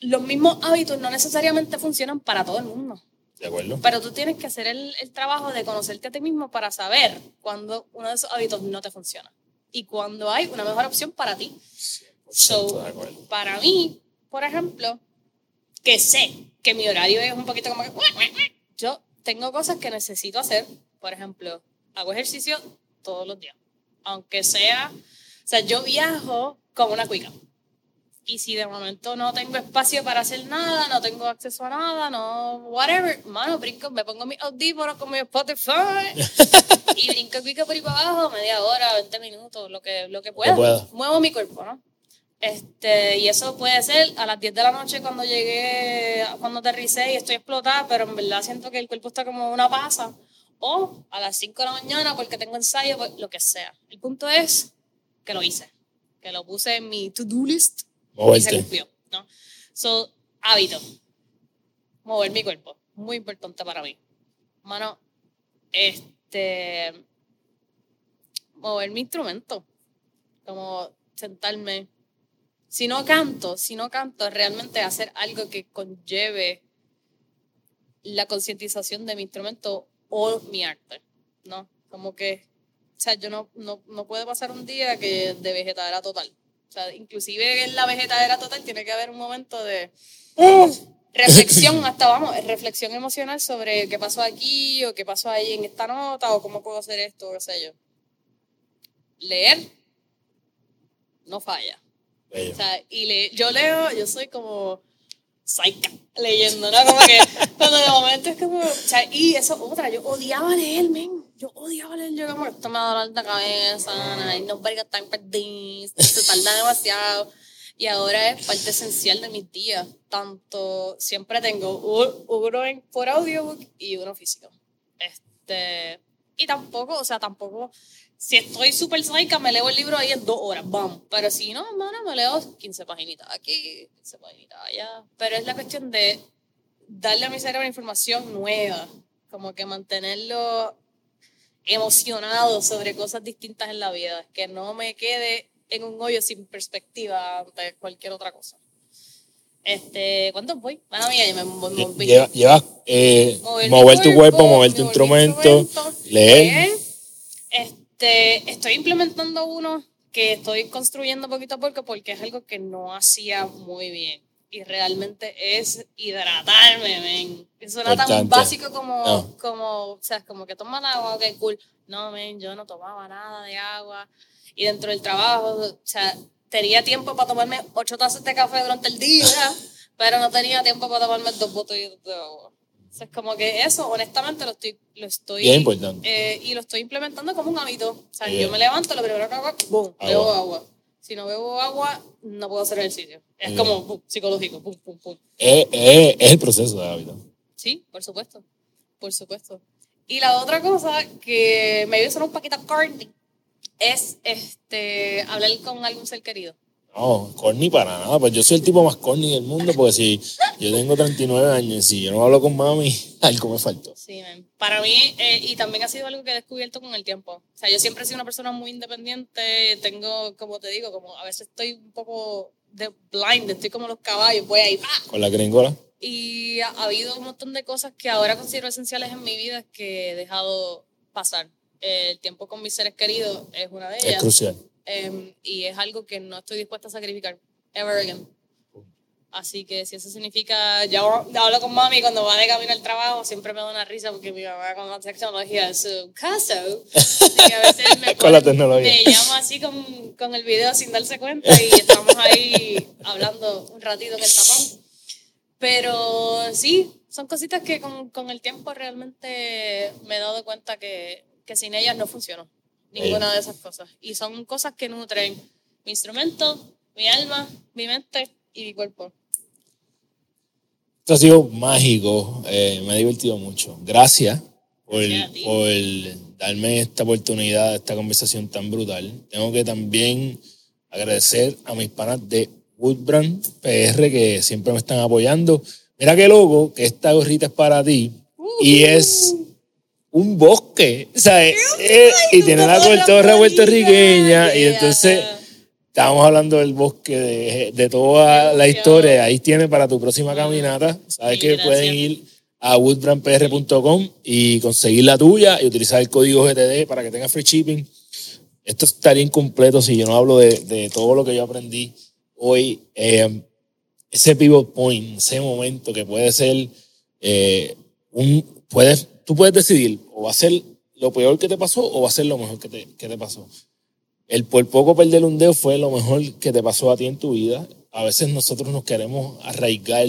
los mismos hábitos no necesariamente funcionan para todo el mundo. ¿De acuerdo? Pero tú tienes que hacer el, el trabajo de conocerte a ti mismo para saber cuando uno de esos hábitos no te funciona y cuando hay una mejor opción para ti. So, para mí, por ejemplo, que sé que mi horario es un poquito como que... Yo tengo cosas que necesito hacer. Por ejemplo, hago ejercicio todos los días. Aunque sea... O sea, yo viajo como una cuica. Y si de momento no tengo espacio para hacer nada, no tengo acceso a nada, no, whatever, mano, brinco, me pongo mis audífonos con mi Spotify y brinco cuica por ahí para abajo, media hora, 20 minutos, lo que, lo que pueda. pueda. Muevo mi cuerpo, ¿no? Este, y eso puede ser a las 10 de la noche cuando llegué, cuando aterricé y estoy explotada, pero en verdad siento que el cuerpo está como una pasa. O a las 5 de la mañana porque tengo ensayo, pues, lo que sea. El punto es que lo hice, que lo puse en mi to-do list y se Moverte. cumplió, ¿no? So, hábito. Mover mi cuerpo. Muy importante para mí. Mano, este. Mover mi instrumento. Como sentarme. Si no canto, si no canto, realmente hacer algo que conlleve la concientización de mi instrumento o mi arte, ¿no? Como que sea, yo no, no, no puede pasar un día que de vegetadera total. Sea, inclusive en la vegetadera total tiene que haber un momento de reflexión, hasta vamos, reflexión emocional sobre qué pasó aquí o qué pasó ahí en esta nota o cómo puedo hacer esto, qué sé yo. Leer no falla. O sea, y le, yo leo, yo soy como psycha leyendo, ¿no? Como que cuando de momento es como, o sea, y eso otra, yo odiaba leer, men. Yo odiaba leer, yo como, esto me da dolor de cabeza, no time for this, se tarda demasiado. Y ahora es parte esencial de mis días. Tanto, siempre tengo un- uno por audiobook y uno físico. Este, y tampoco, o sea, tampoco, si estoy súper psycha, me leo el libro ahí en dos horas, vamos. Pero si no, hermano, me leo 15 paginitas aquí, 15 paginitas allá. Pero es la cuestión de darle a mi cerebro información nueva, como que mantenerlo emocionado sobre cosas distintas en la vida, que no me quede en un hoyo sin perspectiva ante cualquier otra cosa. Este, ¿cuántos voy? Bueno, mía, ya me voy Lle- moví. Lleva, eh, Mover mover tu cuerpo, mover tu mover mi instrumento, instrumento, leer. Este, estoy implementando uno que estoy construyendo poquito a poco porque es algo que no hacía muy bien. Y realmente es hidratarme, men. Eso era tan Importante. básico como, No. como, o sea, como que toman agua, ok, cool. No, men, yo no tomaba nada de agua. Y dentro del trabajo, o sea, tenía tiempo para tomarme ocho tazas de café durante el día, pero no tenía tiempo para tomarme dos botellas de agua. O sea, es como que eso, honestamente, lo estoy, lo estoy Bien importante. eh, y lo estoy implementando como un hábito. O sea, Bien. yo me levanto, lo primero que hago, boom, Agua. bebo agua. Si no bebo agua, no puedo hacer ejercicio. Es Bien. como boom, psicológico, pum, pum, pum. Es, es- es el proceso de hábito. Sí, por supuesto. Por supuesto. Y la otra cosa que me ayuda a hacer un paquito corny es este, hablar con algún ser querido. No, corny para nada. Pues yo soy el tipo más corny del mundo porque si yo tengo 39 años y yo no hablo con mami, algo me faltó. Sí. Para mí, eh, y también ha sido algo que he descubierto con el tiempo. O sea, yo siempre he sido una persona muy independiente. Tengo, como te digo, como a veces estoy un poco de blind, estoy como los caballos, voy ahí, ¡pa! Con la gringola. Y ha, ha habido un montón de cosas que ahora considero esenciales en mi vida que he dejado pasar. El tiempo con mis seres queridos es una de Es ellas. crucial. Em, y es algo que no estoy dispuesta a sacrificar ever again. Así que si eso significa, ya hablo con mami cuando va de camino al trabajo, siempre me da una risa porque mi mamá con la tecnología de su caso, y a veces me, Con la tecnología. me llama así con, con el video sin darse cuenta y estamos ahí hablando un ratito en el tapón. Pero sí, son cositas que con, con el tiempo realmente me he dado cuenta que, que sin ellas no funcionó ninguna de esas cosas. Y son cosas que nutren mi instrumento, mi alma, mi mente y mi cuerpo. Esto ha sido mágico, eh, me ha divertido mucho. Gracias por, Gracias por darme esta oportunidad, esta conversación tan brutal. Tengo que también agradecer a mis panas de Woodbrand PR que siempre me están apoyando. Mira qué loco que esta gorrita es para ti y es un bosque, ¿sabes? Eh, y tiene la cotorra puertorriqueña y entonces Estábamos hablando del bosque, de, de toda la historia. Ahí tiene para tu próxima caminata. Sabes que pueden ir a woodbrandpr.com y conseguir la tuya y utilizar el código GTD para que tengas free shipping. Esto estaría incompleto si yo no hablo de, de todo lo que yo aprendí hoy. Eh, ese pivot point, ese momento que puede ser eh, un. Puedes, tú puedes decidir o va a ser lo peor que te pasó o va a ser lo mejor que te, que te pasó. El por poco perder un dedo fue lo mejor que te pasó a ti en tu vida. A veces nosotros nos queremos arraigar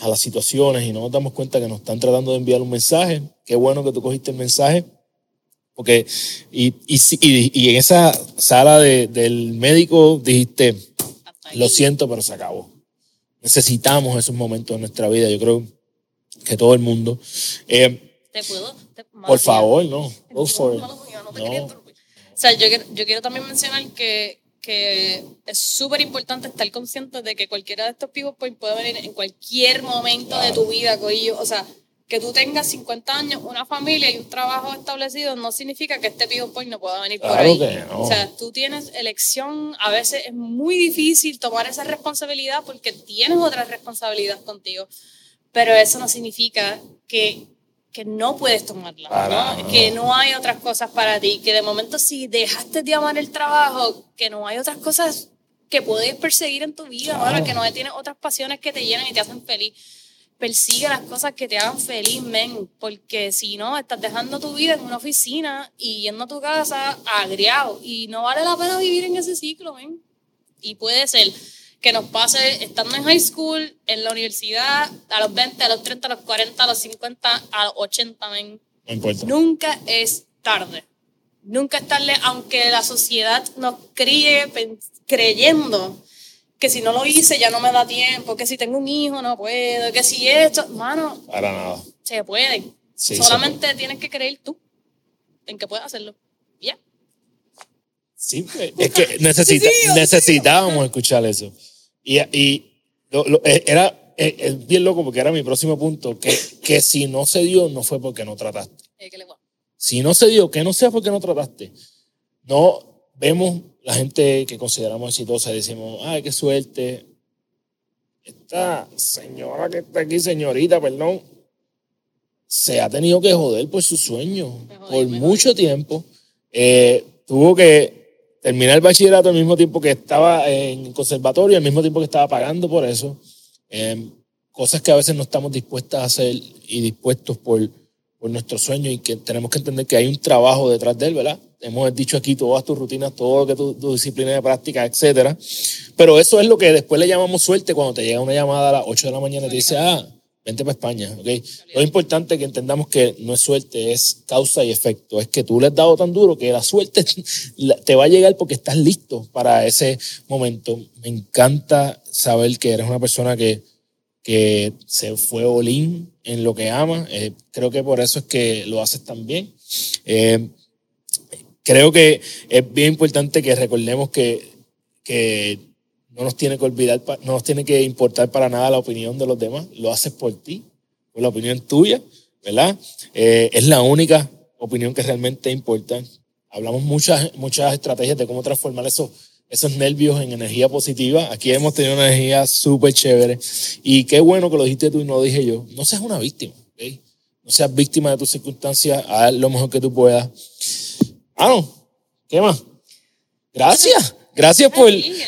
a las situaciones y no nos damos cuenta que nos están tratando de enviar un mensaje. Qué bueno que tú cogiste el mensaje. Porque, y, y, y- y en esa sala de- del médico dijiste, lo siento, pero se acabó. Necesitamos esos momentos en nuestra vida. Yo creo todo el mundo. Eh, ¿Te puedo? Te- por favor, no. Go for it. No. O sea, yo, quiero- yo quiero también mencionar que, que es súper importante estar consciente de que cualquiera de estos pivot points puede venir en cualquier momento de tu vida, corillo. O sea, que tú tengas 50 años, una familia y un trabajo establecido no significa que este pivot point no pueda venir por Claro ahí. que no. O sea, tú tienes elección, a veces es muy difícil tomar esa responsabilidad porque tienes otra responsabilidad contigo, pero eso no significa que que no puedes tomarla, Para ¿no? que no hay otras cosas para ti, que de momento si dejaste de amar el trabajo, que no hay otras cosas que puedes perseguir en tu vida, Claro. mano, que no tienes otras pasiones que te llenan y te hacen feliz. Persigue las cosas que te hagan feliz, men, porque si no, estás dejando tu vida en una oficina y yendo a tu casa agriado y no vale la pena vivir en ese ciclo, men. Y puede ser que nos pase estando en high school, en la universidad, a los 20, a los 30, a los 40, a los 50, a los 80, men. No importa. Nunca es tarde. Nunca es tarde, aunque la sociedad nos críe creyendo que si no lo hice ya no me da tiempo, que si tengo un hijo no puedo, que si esto, mano, Para nada. se puede. Sí, Solamente tienes que creer tú en que puedes hacerlo. Simple. Es que necesita, Sí, sí, necesitábamos escuchar eso. Y, y lo- lo- eh, era eh, es bien loco porque era mi próximo punto, que, que si no se dio, no fue porque no trataste. Eh. Si no se dio, que no sea porque no trataste. No vemos la gente que consideramos exitosa y decimos, ay, qué suerte. Esta señora que está aquí, señorita, perdón, se ha tenido que joder por su sueño por mucho tiempo. Eh, tuvo que terminar el bachillerato al mismo tiempo que estaba en conservatorio, al mismo tiempo que estaba pagando por eso. Eh, cosas que a veces no estamos dispuestas a hacer y dispuestos por, por nuestro sueño y que tenemos que entender que hay un trabajo detrás de él, ¿verdad? Hemos dicho aquí todas tus rutinas, todo lo que tu, tu disciplina de práctica, etcétera. Pero eso es lo que después le llamamos suerte cuando te llega una llamada a las 8 de la mañana y te dice, ah, vente para España, ¿ok? Lo importante es que entendamos que no es suerte, es causa y efecto. Es que tú le has dado tan duro que la suerte te va a llegar porque estás listo para ese momento. Me encanta saber que eres una persona que, que se fue all-in en lo que ama. Eh, creo que por eso es que lo haces tan bien. Eh, creo que es bien importante que recordemos que, que no nos tiene que olvidar, no nos tiene que importar para nada la opinión de los demás. Lo haces por ti, por la opinión tuya, ¿verdad? Eh, es la única opinión que realmente importa. Hablamos muchas, muchas estrategias de cómo transformar esos, esos nervios en energía positiva. Aquí hemos tenido una energía súper chévere. Y qué bueno que lo dijiste tú y no lo dije yo. No seas una víctima. No seas víctima de tus circunstancias. Haz lo mejor que tú puedas. Ah. ¿Qué más? Gracias. Gracias por, por, ti.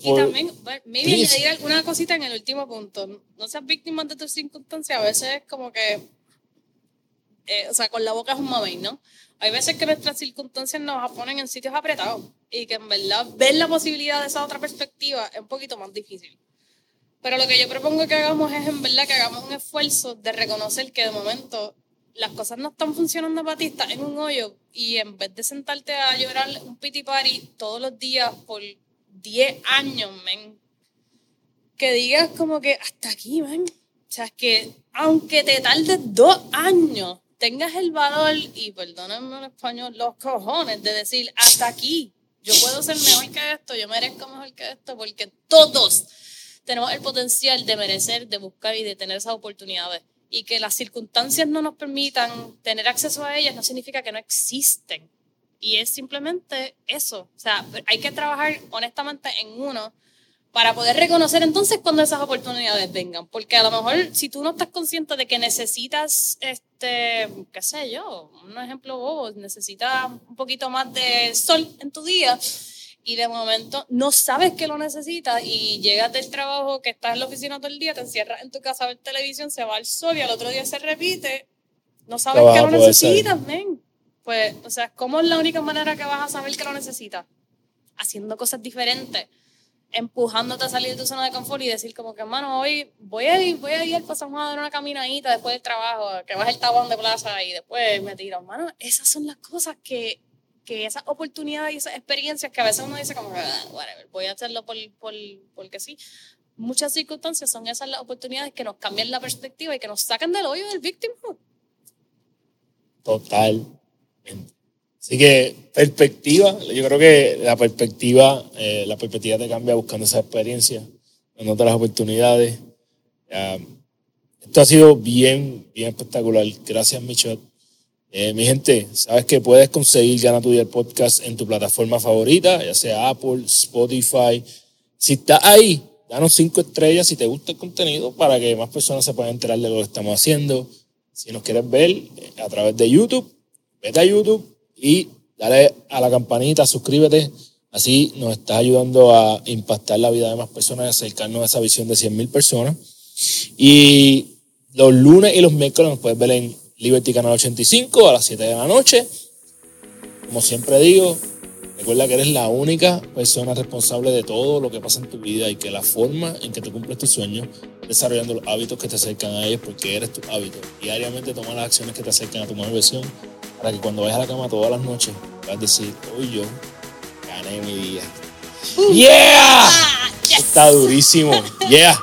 y por- también, maybe Please. añadir alguna cosita en el último punto. No seas víctima de tus circunstancias. A veces es como que, eh, o sea, con la boca es un mamey, ¿no? Hay veces que nuestras circunstancias nos ponen en sitios apretados y que en verdad ver la posibilidad de esa otra perspectiva es un poquito más difícil. Pero lo que yo propongo que hagamos es en verdad que hagamos un esfuerzo de reconocer que de momento las cosas no están funcionando para ti, estás en un hoyo y en vez de sentarte a llorar un pity party todos los días por 10 años, men, que digas como que hasta aquí, men. O sea, que aunque te tardes dos años, tengas el valor, y perdónenme en español, los cojones de decir hasta aquí. Yo puedo ser mejor que esto, yo merezco mejor que esto, porque todos tenemos el potencial de merecer, de buscar y de tener esas oportunidades. Y que las circunstancias no nos permitan tener acceso a ellas no significa que no existen. Y es simplemente eso. O sea, hay que trabajar honestamente en uno para poder reconocer entonces cuando esas oportunidades vengan. Porque a lo mejor si tú no estás consciente de que necesitas, este, qué sé yo, un ejemplo bobo, necesitas un poquito más de sol en tu día y de momento no sabes que lo necesitas y llegas del trabajo que estás en la oficina todo el día, te encierras en tu casa a ver televisión, se va el sol y al otro día se repite, no sabes que lo necesitas, men. Pues, o sea, ¿cómo es la única manera que vas a saber que lo necesitas? Haciendo cosas diferentes, empujándote a salir de tu zona de confort y decir como que, hermano, hoy voy a ir, voy a ir al Juan a dar una caminadita después del trabajo, que vas el tabón de plaza y después me tiro. Hermano, esas son las cosas que, que esas oportunidades y esas experiencias que a veces uno dice como, "Ah, whatever, voy a hacerlo por, por, porque sí. Muchas circunstancias son esas las oportunidades que nos cambian la perspectiva y que nos sacan del hoyo del victimhood. Totalmente. Así que perspectiva, yo creo que la perspectiva, eh, la perspectiva te cambia buscando esa experiencia, dando otras oportunidades. Ah, esto ha sido bien, bien espectacular. Gracias, Michelle. Eh, mi gente, sabes que puedes conseguir Gana tu Día el podcast en tu plataforma favorita, ya sea Apple, Spotify. Si estás ahí, danos cinco estrellas si te gusta el contenido para que más personas se puedan enterar de lo que estamos haciendo. Si nos quieres ver eh, a través de YouTube, vete a YouTube y dale a la campanita, suscríbete. Así nos estás ayudando a impactar la vida de más personas acercarnos a esa visión de 100.000 personas. Y los lunes y los miércoles nos puedes ver en Liberty Canal 85 a las 7 de la noche. Como siempre digo, recuerda que eres la única persona responsable de todo lo que pasa en tu vida y que la forma en que te cumples tus sueños desarrollando los hábitos que te acercan a ellos porque eres tu hábito. Diariamente toma las acciones que te acercan a tu mejor versión para que cuando vayas a la cama todas las noches puedas decir, hoy yo gané mi día. ¡Yeah! Ah, yes. Está durísimo. Yeah.